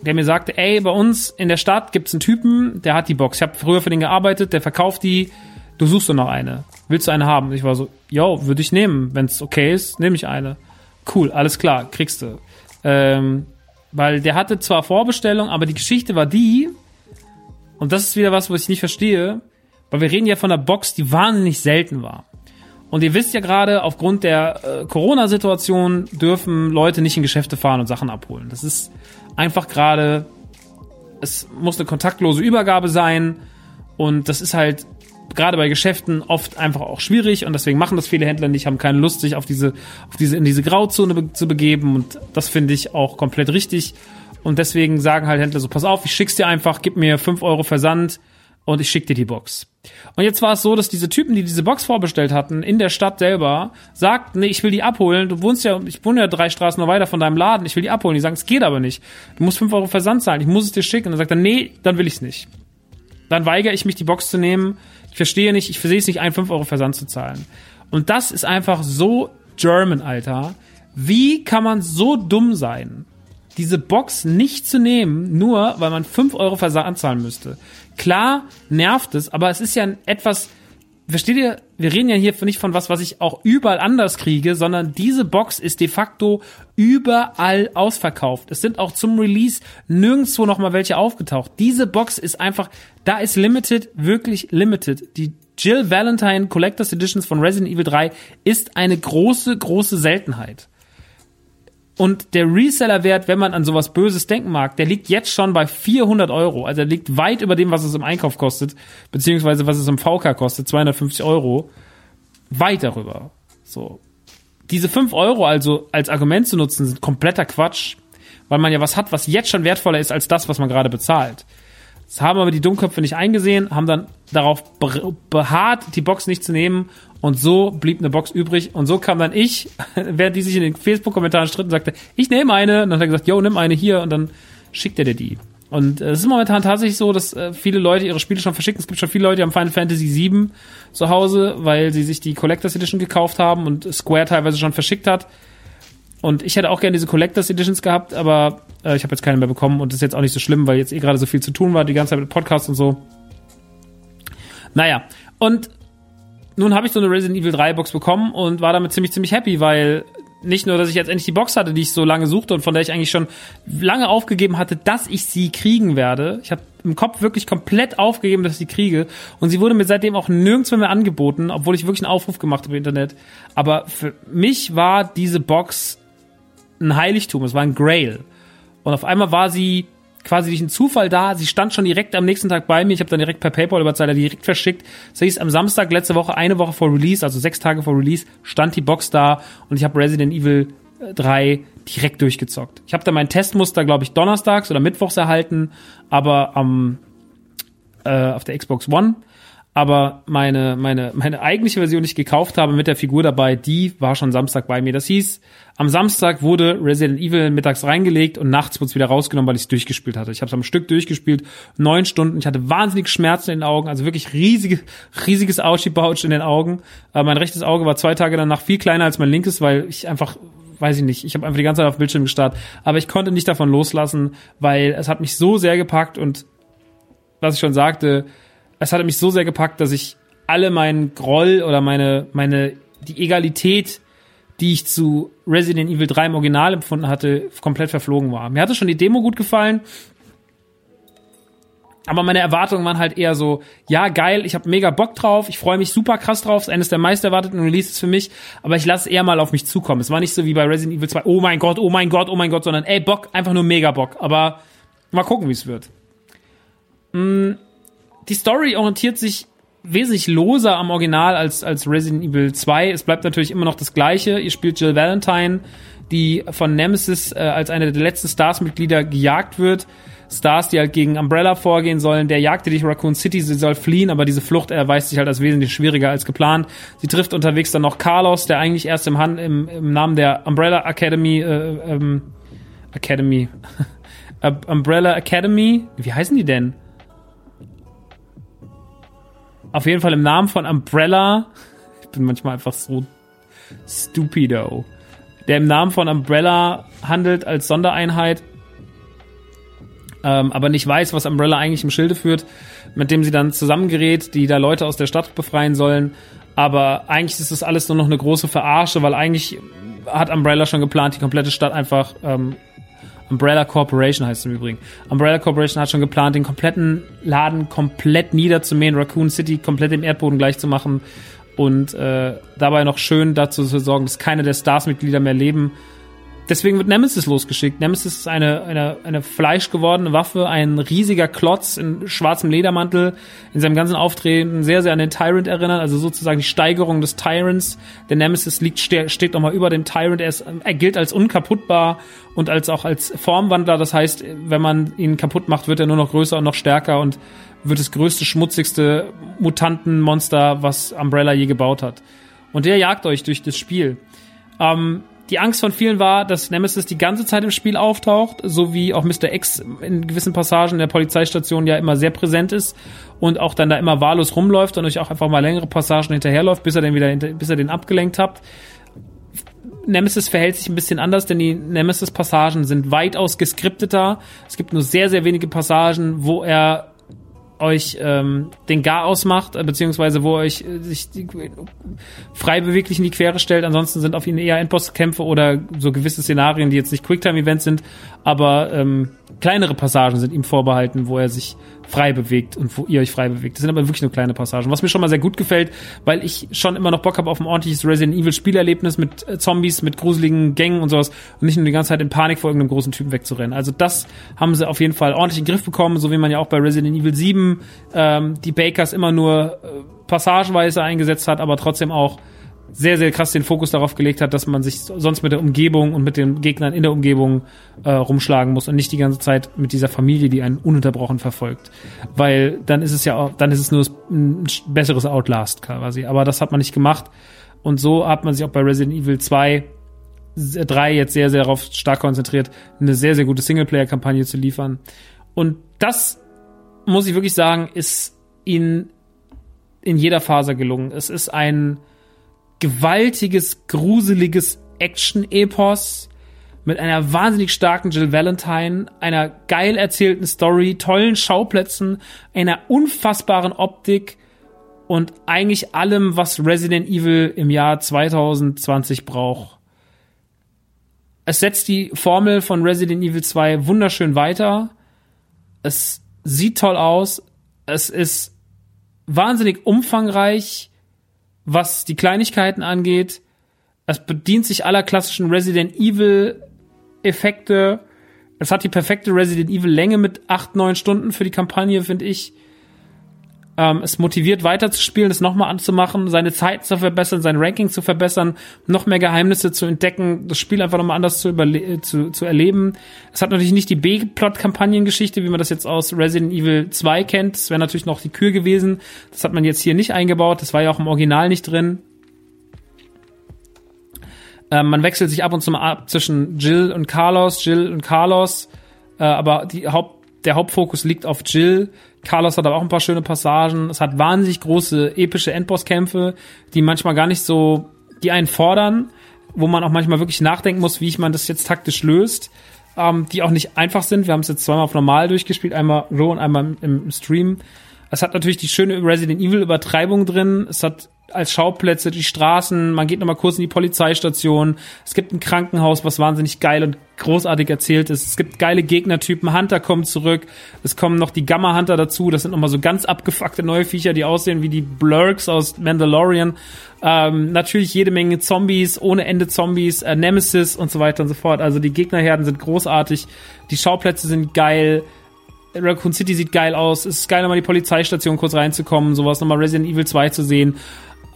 der mir sagte, ey, bei uns in der Stadt gibt's einen Typen, der hat die Box. Ich habe früher für den gearbeitet, der verkauft die. Du suchst doch noch eine. Willst du eine haben? Ich war so, yo, würde ich nehmen. Wenn's okay ist, nehme ich eine. Cool, alles klar, kriegst du. Ähm, weil der hatte zwar Vorbestellung, aber die Geschichte war die, und das ist wieder was, was ich nicht verstehe, weil wir reden ja von einer Box, die wahnsinnig selten war. Und ihr wisst ja gerade, aufgrund der äh, Corona-Situation dürfen Leute nicht in Geschäfte fahren und Sachen abholen. Das ist einfach gerade, es muss eine kontaktlose Übergabe sein und das ist halt gerade bei Geschäften oft einfach auch schwierig und deswegen machen das viele Händler nicht, haben keine Lust, sich auf diese, auf diese, in diese Grauzone zu begeben und das finde ich auch komplett richtig. Und deswegen sagen halt Händler so, pass auf, ich schick's dir einfach, gib mir fünf Euro Versand und ich schick dir die Box. Und jetzt war es so, dass diese Typen, die diese Box vorbestellt hatten, in der Stadt selber, sagten, nee, ich will die abholen. Du wohnst ja, ich wohne ja drei Straßen noch weiter von deinem Laden, ich will die abholen. Die sagen, es geht aber nicht. Du musst fünf Euro Versand zahlen, ich muss es dir schicken. Und dann sagt er, nee, dann will ich's nicht. Dann weigere ich mich, die Box zu nehmen. Ich verstehe nicht, ich versehe es nicht ein, fünf Euro Versand zu zahlen. Und das ist einfach so German, Alter. Wie kann man so dumm sein, diese Box nicht zu nehmen, nur weil man fünf Euro Versand zahlen müsste? Klar nervt es, aber es ist ja etwas, versteht ihr, wir reden ja hier nicht von was, was ich auch überall anders kriege, sondern diese Box ist de facto überall ausverkauft. Es sind auch zum Release nirgendwo nochmal welche aufgetaucht. Diese Box ist einfach, da ist Limited, wirklich Limited. Die Jill Valentine Collectors Editions von Resident Evil 3 ist eine große, große Seltenheit. Und der Reseller-Wert, wenn man an sowas Böses denken mag, der liegt jetzt schon bei 400 Euro. Also der liegt weit über dem, was es im Einkauf kostet, beziehungsweise was es im VK kostet, 250 Euro. Weit darüber. So. Diese 5 Euro also als Argument zu nutzen, sind kompletter Quatsch, weil man ja was hat, was jetzt schon wertvoller ist als das, was man gerade bezahlt. Das haben aber die Dummköpfe nicht eingesehen, haben dann darauf beharrt, die Box nicht zu nehmen und so blieb eine Box übrig. Und so kam dann ich, während die sich in den Facebook-Kommentaren stritten, sagte, ich nehme eine. Und dann hat er gesagt, yo, nimm eine hier. Und dann schickt er dir die. Und äh, es ist momentan tatsächlich so, dass äh, viele Leute ihre Spiele schon verschicken. Es gibt schon viele Leute, die haben Final Fantasy VII zu Hause, weil sie sich die Collectors Edition gekauft haben und Square teilweise schon verschickt hat. Und ich hätte auch gerne diese Collectors Editions gehabt, aber äh, ich habe jetzt keine mehr bekommen und das ist jetzt auch nicht so schlimm, weil jetzt eh gerade so viel zu tun war, die ganze Zeit mit Podcasts und so. Naja, und nun habe ich so eine Resident Evil 3 Box bekommen und war damit ziemlich, ziemlich happy, weil nicht nur, dass ich jetzt endlich die Box hatte, die ich so lange suchte und von der ich eigentlich schon lange aufgegeben hatte, dass ich sie kriegen werde. Ich habe im Kopf wirklich komplett aufgegeben, dass ich sie kriege. Und sie wurde mir seitdem auch nirgendwo mehr angeboten, obwohl ich wirklich einen Aufruf gemacht habe im Internet. Aber für mich war diese Box ein Heiligtum, es war ein Grail. Und auf einmal war sie quasi durch einen Zufall da. Sie stand schon direkt am nächsten Tag bei mir. Ich habe dann direkt per PayPal überzahlt, direkt verschickt. Das hieß, am Samstag letzte Woche, eine Woche vor Release, also sechs Tage vor Release, stand die Box da und ich habe Resident Evil 3 äh, direkt durchgezockt. Ich habe dann mein Testmuster, glaube ich, donnerstags oder mittwochs erhalten, aber am äh, auf der Xbox One aber meine, meine, meine eigentliche Version, die ich gekauft habe mit der Figur dabei, die war schon Samstag bei mir. Das hieß, am Samstag wurde Resident Evil mittags reingelegt und nachts wurde es wieder rausgenommen, weil ich es durchgespielt hatte. Ich habe es am Stück durchgespielt, neun Stunden. Ich hatte wahnsinnig Schmerzen in den Augen, also wirklich riesige, riesiges Auschibouch in den Augen. Aber mein rechtes Auge war zwei Tage danach viel kleiner als mein linkes, weil ich einfach weiß ich nicht, ich habe einfach die ganze Zeit auf Bildschirm gestarrt, aber ich konnte nicht davon loslassen, weil es hat mich so sehr gepackt und was ich schon sagte, es hatte mich so sehr gepackt, dass ich alle meinen Groll oder meine, meine, die Egalität die ich zu Resident Evil 3 im Original empfunden hatte, komplett verflogen war. Mir hatte schon die Demo gut gefallen, aber meine Erwartungen waren halt eher so, ja, geil, ich habe mega Bock drauf, ich freue mich super krass drauf, ist eines der meist erwarteten Releases für mich, aber ich lasse eher mal auf mich zukommen. Es war nicht so wie bei Resident Evil 2, oh mein Gott, oh mein Gott, oh mein Gott, sondern ey, Bock, einfach nur mega Bock. Aber mal gucken, wie es wird. Mm, die Story orientiert sich wesentlich loser am Original als, als Resident Evil 2. Es bleibt natürlich immer noch das gleiche. Ihr spielt Jill Valentine, die von Nemesis äh, als eine der letzten Stars-Mitglieder gejagt wird. Stars, die halt gegen Umbrella vorgehen sollen. Der jagte dich Raccoon City, sie soll fliehen, aber diese Flucht erweist sich halt als wesentlich schwieriger als geplant. Sie trifft unterwegs dann noch Carlos, der eigentlich erst im, Hand, im, im Namen der Umbrella Academy, äh, ähm, Academy, Umbrella Academy, wie heißen die denn? Auf jeden Fall im Namen von Umbrella. Ich bin manchmal einfach so stupido. Der im Namen von Umbrella handelt als Sondereinheit, ähm, aber nicht weiß, was Umbrella eigentlich im Schilde führt, mit dem sie dann zusammengerät, die da Leute aus der Stadt befreien sollen. Aber eigentlich ist das alles nur noch eine große Verarsche, weil eigentlich hat Umbrella schon geplant, die komplette Stadt einfach ähm, Umbrella Corporation heißt es im Übrigen. Umbrella Corporation hat schon geplant, den kompletten Laden komplett niederzumähen, Raccoon City komplett im Erdboden gleich zu machen und äh, dabei noch schön dazu zu sorgen, dass keine der Stars-Mitglieder mehr leben Deswegen wird Nemesis losgeschickt. Nemesis ist eine, eine, eine fleischgewordene Waffe, ein riesiger Klotz in schwarzem Ledermantel, in seinem ganzen Auftreten sehr, sehr an den Tyrant erinnert, also sozusagen die Steigerung des Tyrants. Der Nemesis liegt, steht nochmal über dem Tyrant, er, ist, er gilt als unkaputtbar und als auch als Formwandler. Das heißt, wenn man ihn kaputt macht, wird er nur noch größer und noch stärker und wird das größte, schmutzigste Mutantenmonster, was Umbrella je gebaut hat. Und der jagt euch durch das Spiel. Ähm, die Angst von vielen war, dass Nemesis die ganze Zeit im Spiel auftaucht, so wie auch Mr. X in gewissen Passagen der Polizeistation ja immer sehr präsent ist und auch dann da immer wahllos rumläuft und euch auch einfach mal längere Passagen hinterherläuft, bis er den wieder, bis er den abgelenkt habt. Nemesis verhält sich ein bisschen anders, denn die Nemesis-Passagen sind weitaus geskripteter. Es gibt nur sehr, sehr wenige Passagen, wo er euch ähm, den Gar ausmacht, äh, beziehungsweise wo euch äh, sich die, frei beweglich in die Quere stellt. Ansonsten sind auf ihn eher Endbosskämpfe oder so gewisse Szenarien, die jetzt nicht Quicktime-Events sind, aber ähm, kleinere Passagen sind ihm vorbehalten, wo er sich frei bewegt und wo ihr euch frei bewegt. Das sind aber wirklich nur kleine Passagen, was mir schon mal sehr gut gefällt, weil ich schon immer noch Bock habe auf ein ordentliches Resident Evil Spielerlebnis mit äh, Zombies, mit gruseligen Gängen und sowas und nicht nur die ganze Zeit in Panik vor irgendeinem großen Typen wegzurennen. Also das haben sie auf jeden Fall ordentlich in den Griff bekommen, so wie man ja auch bei Resident Evil 7 ähm, die Bakers immer nur äh, passageweise eingesetzt hat, aber trotzdem auch sehr, sehr krass den Fokus darauf gelegt hat, dass man sich sonst mit der Umgebung und mit den Gegnern in der Umgebung äh, rumschlagen muss und nicht die ganze Zeit mit dieser Familie, die einen ununterbrochen verfolgt. Weil dann ist es ja auch, dann ist es nur ein besseres Outlast quasi. Aber das hat man nicht gemacht. Und so hat man sich auch bei Resident Evil 2 3 jetzt sehr, sehr darauf stark konzentriert, eine sehr, sehr gute Singleplayer-Kampagne zu liefern. Und das, muss ich wirklich sagen, ist ihnen in jeder Phase gelungen. Es ist ein gewaltiges, gruseliges Action-Epos mit einer wahnsinnig starken Jill Valentine, einer geil erzählten Story, tollen Schauplätzen, einer unfassbaren Optik und eigentlich allem, was Resident Evil im Jahr 2020 braucht. Es setzt die Formel von Resident Evil 2 wunderschön weiter. Es sieht toll aus. Es ist wahnsinnig umfangreich was die Kleinigkeiten angeht. Es bedient sich aller klassischen Resident Evil Effekte. Es hat die perfekte Resident Evil Länge mit acht neun Stunden für die Kampagne, finde ich. Ähm, es motiviert weiterzuspielen, es nochmal anzumachen, seine Zeit zu verbessern, sein Ranking zu verbessern, noch mehr Geheimnisse zu entdecken, das Spiel einfach nochmal anders zu, zu, zu erleben. Es hat natürlich nicht die B-Plot-Kampagnengeschichte, wie man das jetzt aus Resident Evil 2 kennt. Das wäre natürlich noch die Kür gewesen. Das hat man jetzt hier nicht eingebaut. Das war ja auch im Original nicht drin. Ähm, man wechselt sich ab und zu mal ab zwischen Jill und Carlos, Jill und Carlos, äh, aber die Haupt der Hauptfokus liegt auf Jill. Carlos hat aber auch ein paar schöne Passagen. Es hat wahnsinnig große epische Endbosskämpfe, die manchmal gar nicht so, die einen fordern, wo man auch manchmal wirklich nachdenken muss, wie ich man das jetzt taktisch löst, ähm, die auch nicht einfach sind. Wir haben es jetzt zweimal auf normal durchgespielt, einmal Raw und einmal im, im Stream. Es hat natürlich die schöne Resident Evil Übertreibung drin. Es hat als Schauplätze, die Straßen, man geht nochmal kurz in die Polizeistation, es gibt ein Krankenhaus, was wahnsinnig geil und großartig erzählt ist. Es gibt geile Gegnertypen, Hunter kommen zurück, es kommen noch die Gamma-Hunter dazu, das sind nochmal so ganz abgefuckte neue Viecher, die aussehen wie die Blurks aus Mandalorian. Ähm, natürlich jede Menge Zombies, ohne Ende Zombies, äh, Nemesis und so weiter und so fort. Also die Gegnerherden sind großartig, die Schauplätze sind geil, Raccoon City sieht geil aus. Es ist geil, nochmal die Polizeistation kurz reinzukommen, sowas, nochmal Resident Evil 2 zu sehen.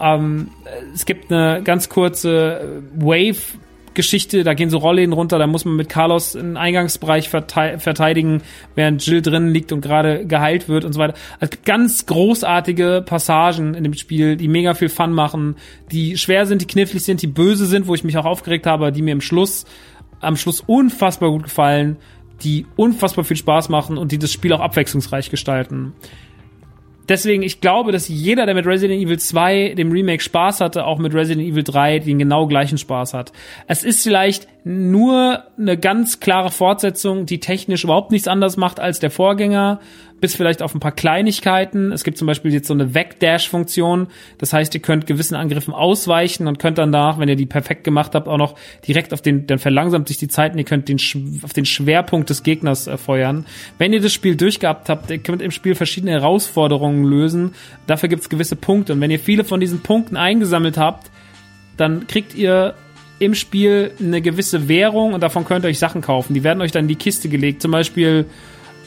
Ähm, es gibt eine ganz kurze Wave Geschichte, da gehen so Rollläden runter, da muss man mit Carlos einen Eingangsbereich verteidigen, während Jill drinnen liegt und gerade geheilt wird und so weiter. Also es gibt ganz großartige Passagen in dem Spiel, die mega viel Fun machen, die schwer sind, die knifflig sind, die böse sind, wo ich mich auch aufgeregt habe, die mir im Schluss, am Schluss unfassbar gut gefallen, die unfassbar viel Spaß machen und die das Spiel auch abwechslungsreich gestalten deswegen, ich glaube, dass jeder, der mit Resident Evil 2, dem Remake, Spaß hatte, auch mit Resident Evil 3 den genau gleichen Spaß hat. Es ist vielleicht nur eine ganz klare Fortsetzung, die technisch überhaupt nichts anders macht als der Vorgänger, bis vielleicht auf ein paar Kleinigkeiten. Es gibt zum Beispiel jetzt so eine Vecdash-Funktion. Das heißt, ihr könnt gewissen Angriffen ausweichen und könnt danach, wenn ihr die perfekt gemacht habt, auch noch direkt auf den, dann verlangsamt sich die Zeit und ihr könnt den, auf den Schwerpunkt des Gegners äh, feuern. Wenn ihr das Spiel durchgehabt habt, ihr könnt im Spiel verschiedene Herausforderungen lösen. Dafür gibt es gewisse Punkte. Und wenn ihr viele von diesen Punkten eingesammelt habt, dann kriegt ihr im Spiel eine gewisse Währung und davon könnt ihr euch Sachen kaufen. Die werden euch dann in die Kiste gelegt. Zum Beispiel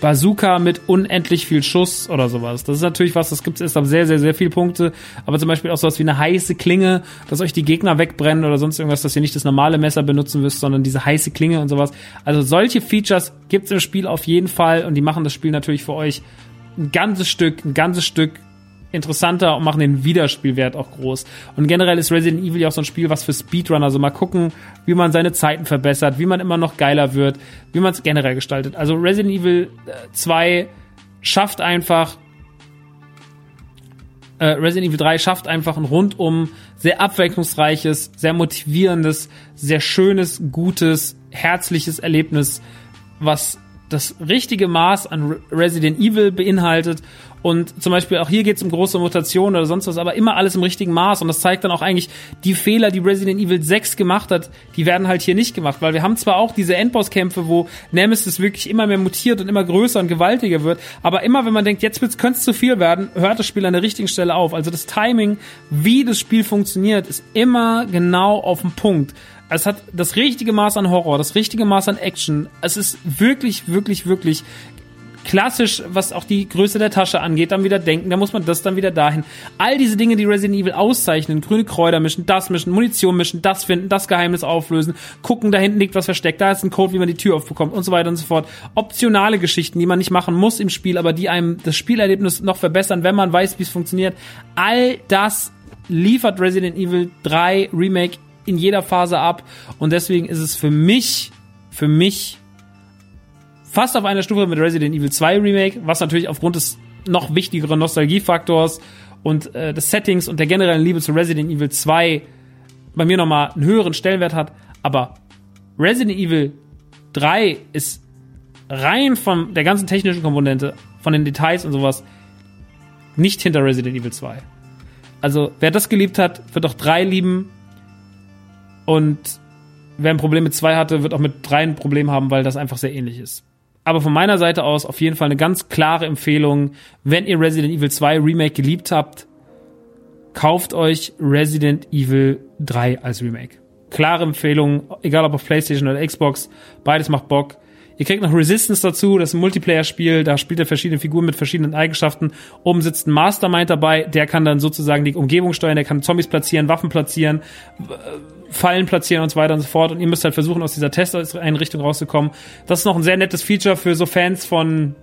Bazooka mit unendlich viel Schuss oder sowas. Das ist natürlich was, das gibt es erst ab sehr, sehr, sehr viele Punkte. Aber zum Beispiel auch sowas wie eine heiße Klinge, dass euch die Gegner wegbrennen oder sonst irgendwas, dass ihr nicht das normale Messer benutzen müsst, sondern diese heiße Klinge und sowas. Also solche Features gibt es im Spiel auf jeden Fall und die machen das Spiel natürlich für euch ein ganzes Stück, ein ganzes Stück interessanter und machen den Wiederspielwert auch groß. Und generell ist Resident Evil ja auch so ein Spiel, was für Speedrunner, also mal gucken, wie man seine Zeiten verbessert, wie man immer noch geiler wird, wie man es generell gestaltet. Also Resident Evil 2 äh, schafft einfach äh, Resident Evil 3 schafft einfach ein rundum sehr abwechslungsreiches, sehr motivierendes, sehr schönes, gutes, herzliches Erlebnis, was das richtige Maß an Resident Evil beinhaltet und zum Beispiel auch hier geht es um große Mutationen oder sonst was, aber immer alles im richtigen Maß. Und das zeigt dann auch eigentlich, die Fehler, die Resident Evil 6 gemacht hat, die werden halt hier nicht gemacht. Weil wir haben zwar auch diese Endbosskämpfe, wo Nemesis wirklich immer mehr mutiert und immer größer und gewaltiger wird, aber immer wenn man denkt, jetzt könnte es zu viel werden, hört das Spiel an der richtigen Stelle auf. Also das Timing, wie das Spiel funktioniert, ist immer genau auf dem Punkt. Es hat das richtige Maß an Horror, das richtige Maß an Action. Es ist wirklich, wirklich, wirklich klassisch, was auch die Größe der Tasche angeht, dann wieder denken, da muss man das dann wieder dahin. All diese Dinge, die Resident Evil auszeichnen, grüne Kräuter mischen, das mischen, Munition mischen, das finden, das Geheimnis auflösen, gucken, da hinten liegt was versteckt, da ist ein Code, wie man die Tür aufbekommt und so weiter und so fort. Optionale Geschichten, die man nicht machen muss im Spiel, aber die einem das Spielerlebnis noch verbessern, wenn man weiß, wie es funktioniert. All das liefert Resident Evil 3 Remake in jeder Phase ab und deswegen ist es für mich, für mich fast auf einer Stufe mit Resident Evil 2 Remake, was natürlich aufgrund des noch wichtigeren Nostalgiefaktors und äh, des Settings und der generellen Liebe zu Resident Evil 2 bei mir nochmal einen höheren Stellenwert hat. Aber Resident Evil 3 ist rein von der ganzen technischen Komponente, von den Details und sowas, nicht hinter Resident Evil 2. Also, wer das geliebt hat, wird auch 3 lieben. Und wer ein Problem mit 2 hatte, wird auch mit 3 ein Problem haben, weil das einfach sehr ähnlich ist. Aber von meiner Seite aus auf jeden Fall eine ganz klare Empfehlung. Wenn ihr Resident Evil 2 Remake geliebt habt, kauft euch Resident Evil 3 als Remake. Klare Empfehlung, egal ob auf PlayStation oder Xbox, beides macht Bock. Ihr kriegt noch Resistance dazu, das ist ein Multiplayer-Spiel, da spielt ihr verschiedene Figuren mit verschiedenen Eigenschaften. Oben sitzt ein Mastermind dabei, der kann dann sozusagen die Umgebung steuern, der kann Zombies platzieren, Waffen platzieren, Fallen platzieren und so weiter und so fort. Und ihr müsst halt versuchen, aus dieser Testeinrichtung rauszukommen. Das ist noch ein sehr nettes Feature für so Fans von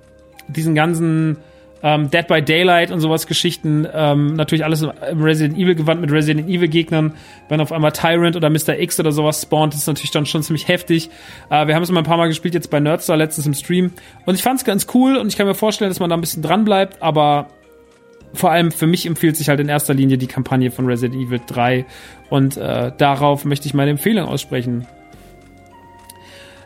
diesen ganzen ähm, Dead by Daylight und sowas Geschichten. Ähm, natürlich alles im Resident Evil gewandt mit Resident Evil Gegnern. Wenn auf einmal Tyrant oder Mr. X oder sowas spawnt, ist natürlich dann schon ziemlich heftig. Äh, wir haben es mal ein paar Mal gespielt jetzt bei Nerdstar letztens im Stream. Und ich fand es ganz cool und ich kann mir vorstellen, dass man da ein bisschen dran bleibt, aber vor allem für mich empfiehlt sich halt in erster Linie die Kampagne von Resident Evil 3 und äh, darauf möchte ich meine Empfehlung aussprechen.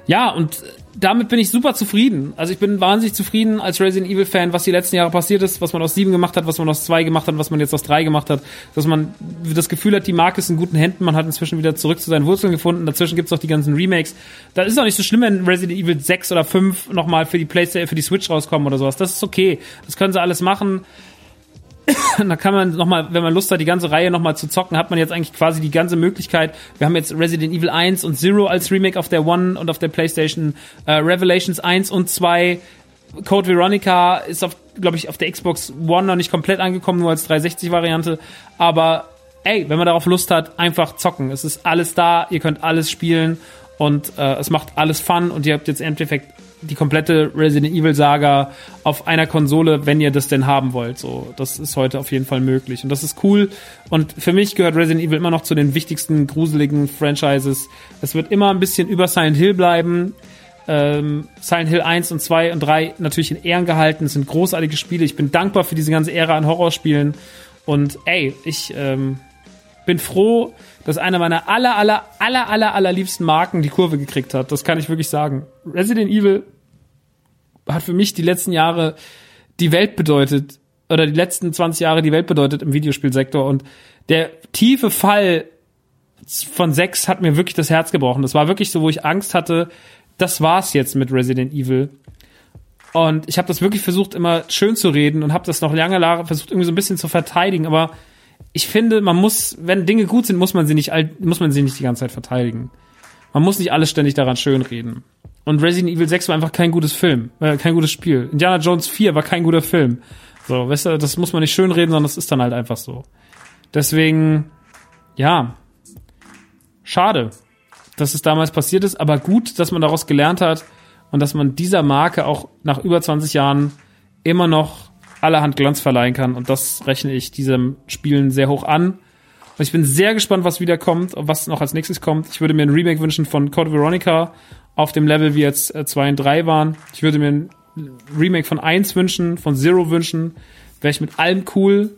Ja, und damit bin ich super zufrieden. Also ich bin wahnsinnig zufrieden als Resident Evil Fan, was die letzten Jahre passiert ist, was man aus sieben gemacht hat, was man aus zwei gemacht hat, was man jetzt aus drei gemacht hat, dass man das Gefühl hat, die Marke ist in guten Händen, man hat inzwischen wieder zurück zu seinen Wurzeln gefunden. Dazwischen gibt's auch die ganzen Remakes. Da ist auch nicht so schlimm, wenn Resident Evil 6 oder 5 nochmal für die PlayStation, für die Switch rauskommen oder sowas. Das ist okay. Das können sie alles machen. da kann man nochmal, wenn man Lust hat, die ganze Reihe nochmal zu zocken, hat man jetzt eigentlich quasi die ganze Möglichkeit. Wir haben jetzt Resident Evil 1 und Zero als Remake auf der One und auf der PlayStation, äh, Revelations 1 und 2. Code Veronica ist auf, glaube ich, auf der Xbox One noch nicht komplett angekommen, nur als 360-Variante. Aber ey, wenn man darauf Lust hat, einfach zocken. Es ist alles da, ihr könnt alles spielen und äh, es macht alles Fun und ihr habt jetzt im Endeffekt die komplette Resident Evil Saga auf einer Konsole, wenn ihr das denn haben wollt. So, das ist heute auf jeden Fall möglich und das ist cool. Und für mich gehört Resident Evil immer noch zu den wichtigsten gruseligen Franchises. Es wird immer ein bisschen über Silent Hill bleiben. Ähm, Silent Hill 1 und 2 und 3 natürlich in Ehren gehalten. Es sind großartige Spiele. Ich bin dankbar für diese ganze Ära an Horrorspielen. Und ey, ich ähm, bin froh, dass eine meiner aller, aller, aller, aller, aller liebsten Marken die Kurve gekriegt hat. Das kann ich wirklich sagen. Resident Evil hat für mich die letzten Jahre die Welt bedeutet, oder die letzten 20 Jahre die Welt bedeutet im Videospielsektor. Und der tiefe Fall von 6 hat mir wirklich das Herz gebrochen. Das war wirklich so, wo ich Angst hatte, das war's jetzt mit Resident Evil. Und ich habe das wirklich versucht, immer schön zu reden und habe das noch lange Jahre versucht, irgendwie so ein bisschen zu verteidigen. Aber ich finde, man muss, wenn Dinge gut sind, muss man sie nicht, muss man sie nicht die ganze Zeit verteidigen. Man muss nicht alles ständig daran schönreden. Und Resident Evil 6 war einfach kein gutes Film, äh, kein gutes Spiel. Indiana Jones 4 war kein guter Film. So, weißt du, das muss man nicht schönreden, sondern das ist dann halt einfach so. Deswegen, ja, schade, dass es damals passiert ist, aber gut, dass man daraus gelernt hat und dass man dieser Marke auch nach über 20 Jahren immer noch allerhand Glanz verleihen kann. Und das rechne ich diesem Spielen sehr hoch an. Und ich bin sehr gespannt, was wieder kommt, was noch als nächstes kommt. Ich würde mir ein Remake wünschen von Code Veronica auf dem Level, wie jetzt 2 äh, und 3 waren. Ich würde mir ein Remake von 1 wünschen, von Zero wünschen. Wäre ich mit allem cool.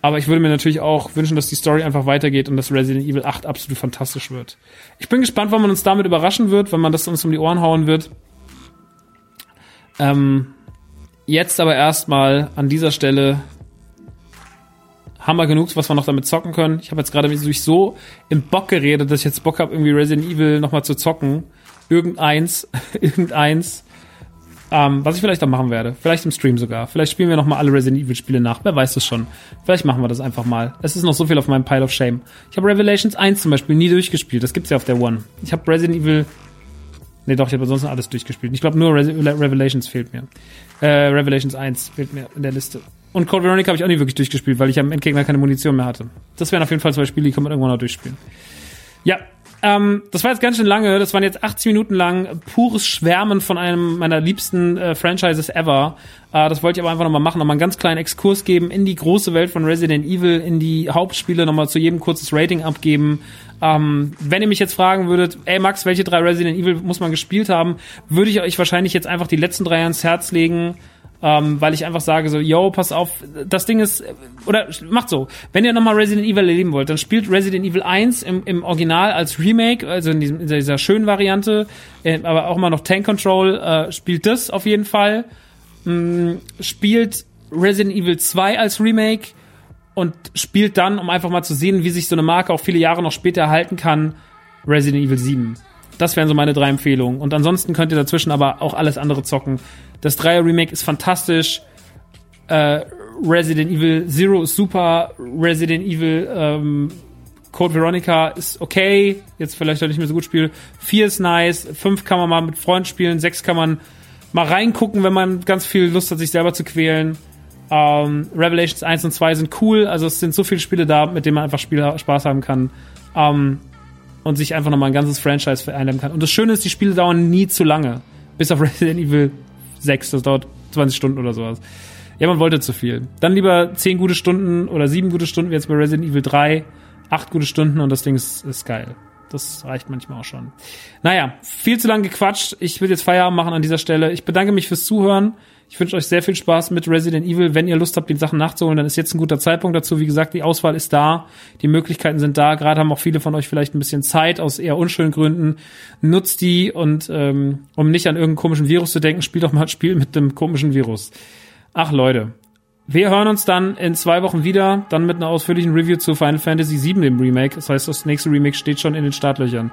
Aber ich würde mir natürlich auch wünschen, dass die Story einfach weitergeht und dass Resident Evil 8 absolut fantastisch wird. Ich bin gespannt, wann man uns damit überraschen wird, wenn man das uns um die Ohren hauen wird. Ähm, Jetzt aber erstmal an dieser Stelle haben wir genug, was wir noch damit zocken können. Ich habe jetzt gerade durch so im Bock geredet, dass ich jetzt Bock habe, irgendwie Resident Evil nochmal zu zocken. Irgendeins, irgendeins. Ähm, was ich vielleicht auch machen werde. Vielleicht im Stream sogar. Vielleicht spielen wir nochmal alle Resident Evil Spiele nach. Wer weiß das schon. Vielleicht machen wir das einfach mal. Es ist noch so viel auf meinem Pile of Shame. Ich habe Revelations 1 zum Beispiel nie durchgespielt. Das gibt's ja auf der One. Ich habe Resident Evil Nee, doch, ich habe ansonsten alles durchgespielt. Ich glaube, nur Re Revelations fehlt mir. Äh, Revelations 1 fehlt mir in der Liste. Und Code Veronica habe ich auch nie wirklich durchgespielt, weil ich am Endgegner keine Munition mehr hatte. Das wären auf jeden Fall zwei Spiele, die kann man irgendwann noch durchspielen. Ja, ähm, das war jetzt ganz schön lange. Das waren jetzt 80 Minuten lang pures Schwärmen von einem meiner liebsten äh, Franchises ever. Äh, das wollte ich aber einfach nochmal machen, nochmal einen ganz kleinen Exkurs geben in die große Welt von Resident Evil, in die Hauptspiele, nochmal zu jedem kurzes Rating abgeben. Ähm, wenn ihr mich jetzt fragen würdet, ey Max, welche drei Resident Evil muss man gespielt haben, würde ich euch wahrscheinlich jetzt einfach die letzten drei ans Herz legen ähm, weil ich einfach sage so, yo, pass auf, das Ding ist, oder macht so, wenn ihr nochmal Resident Evil erleben wollt, dann spielt Resident Evil 1 im, im Original als Remake, also in, diesem, in dieser schönen Variante, äh, aber auch immer noch Tank Control, äh, spielt das auf jeden Fall, mm, spielt Resident Evil 2 als Remake und spielt dann, um einfach mal zu sehen, wie sich so eine Marke auch viele Jahre noch später erhalten kann, Resident Evil 7. Das wären so meine drei Empfehlungen. Und ansonsten könnt ihr dazwischen aber auch alles andere zocken. Das Dreier Remake ist fantastisch. Äh, Resident Evil Zero ist super. Resident Evil ähm, Code Veronica ist okay. Jetzt vielleicht auch nicht mehr so gut spielen. Vier ist nice. Fünf kann man mal mit Freunden spielen. Sechs kann man mal reingucken, wenn man ganz viel Lust hat, sich selber zu quälen. Ähm, Revelations 1 und 2 sind cool. Also es sind so viele Spiele da, mit denen man einfach Spiel Spaß haben kann. Ähm, und sich einfach nochmal ein ganzes Franchise vereinnahmen kann. Und das Schöne ist, die Spiele dauern nie zu lange. Bis auf Resident Evil 6, das dauert 20 Stunden oder sowas. Ja, man wollte zu viel. Dann lieber 10 gute Stunden oder 7 gute Stunden, wie jetzt bei Resident Evil 3, 8 gute Stunden und das Ding ist, ist geil. Das reicht manchmal auch schon. Naja, viel zu lang gequatscht. Ich will jetzt Feierabend machen an dieser Stelle. Ich bedanke mich fürs Zuhören. Ich wünsche euch sehr viel Spaß mit Resident Evil. Wenn ihr Lust habt, die Sachen nachzuholen, dann ist jetzt ein guter Zeitpunkt dazu. Wie gesagt, die Auswahl ist da. Die Möglichkeiten sind da. Gerade haben auch viele von euch vielleicht ein bisschen Zeit aus eher unschönen Gründen. Nutzt die und ähm, um nicht an irgendeinen komischen Virus zu denken, spielt doch mal ein Spiel mit dem komischen Virus. Ach Leute, wir hören uns dann in zwei Wochen wieder, dann mit einer ausführlichen Review zu Final Fantasy VII, dem Remake. Das heißt, das nächste Remake steht schon in den Startlöchern.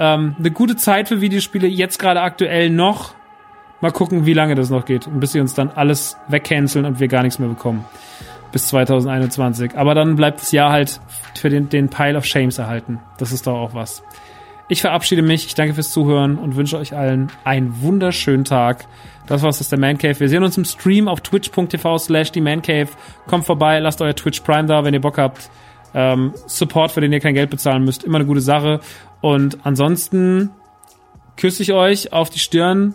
Ähm, eine gute Zeit für Videospiele, jetzt gerade aktuell noch. Mal gucken, wie lange das noch geht und bis sie uns dann alles wegcanceln und wir gar nichts mehr bekommen. Bis 2021. Aber dann bleibt das Jahr halt für den, den Pile of Shames erhalten. Das ist doch auch was. Ich verabschiede mich, ich danke fürs Zuhören und wünsche euch allen einen wunderschönen Tag. Das war's, das ist der Man Cave. Wir sehen uns im Stream auf twitch.tv slash die Man Cave. Kommt vorbei, lasst euer Twitch Prime da, wenn ihr Bock habt. Ähm, Support, für den ihr kein Geld bezahlen müsst, immer eine gute Sache. Und ansonsten küsse ich euch auf die Stirn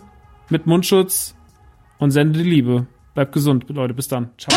mit Mundschutz und sende die Liebe. Bleibt gesund, Leute. Bis dann. Ciao.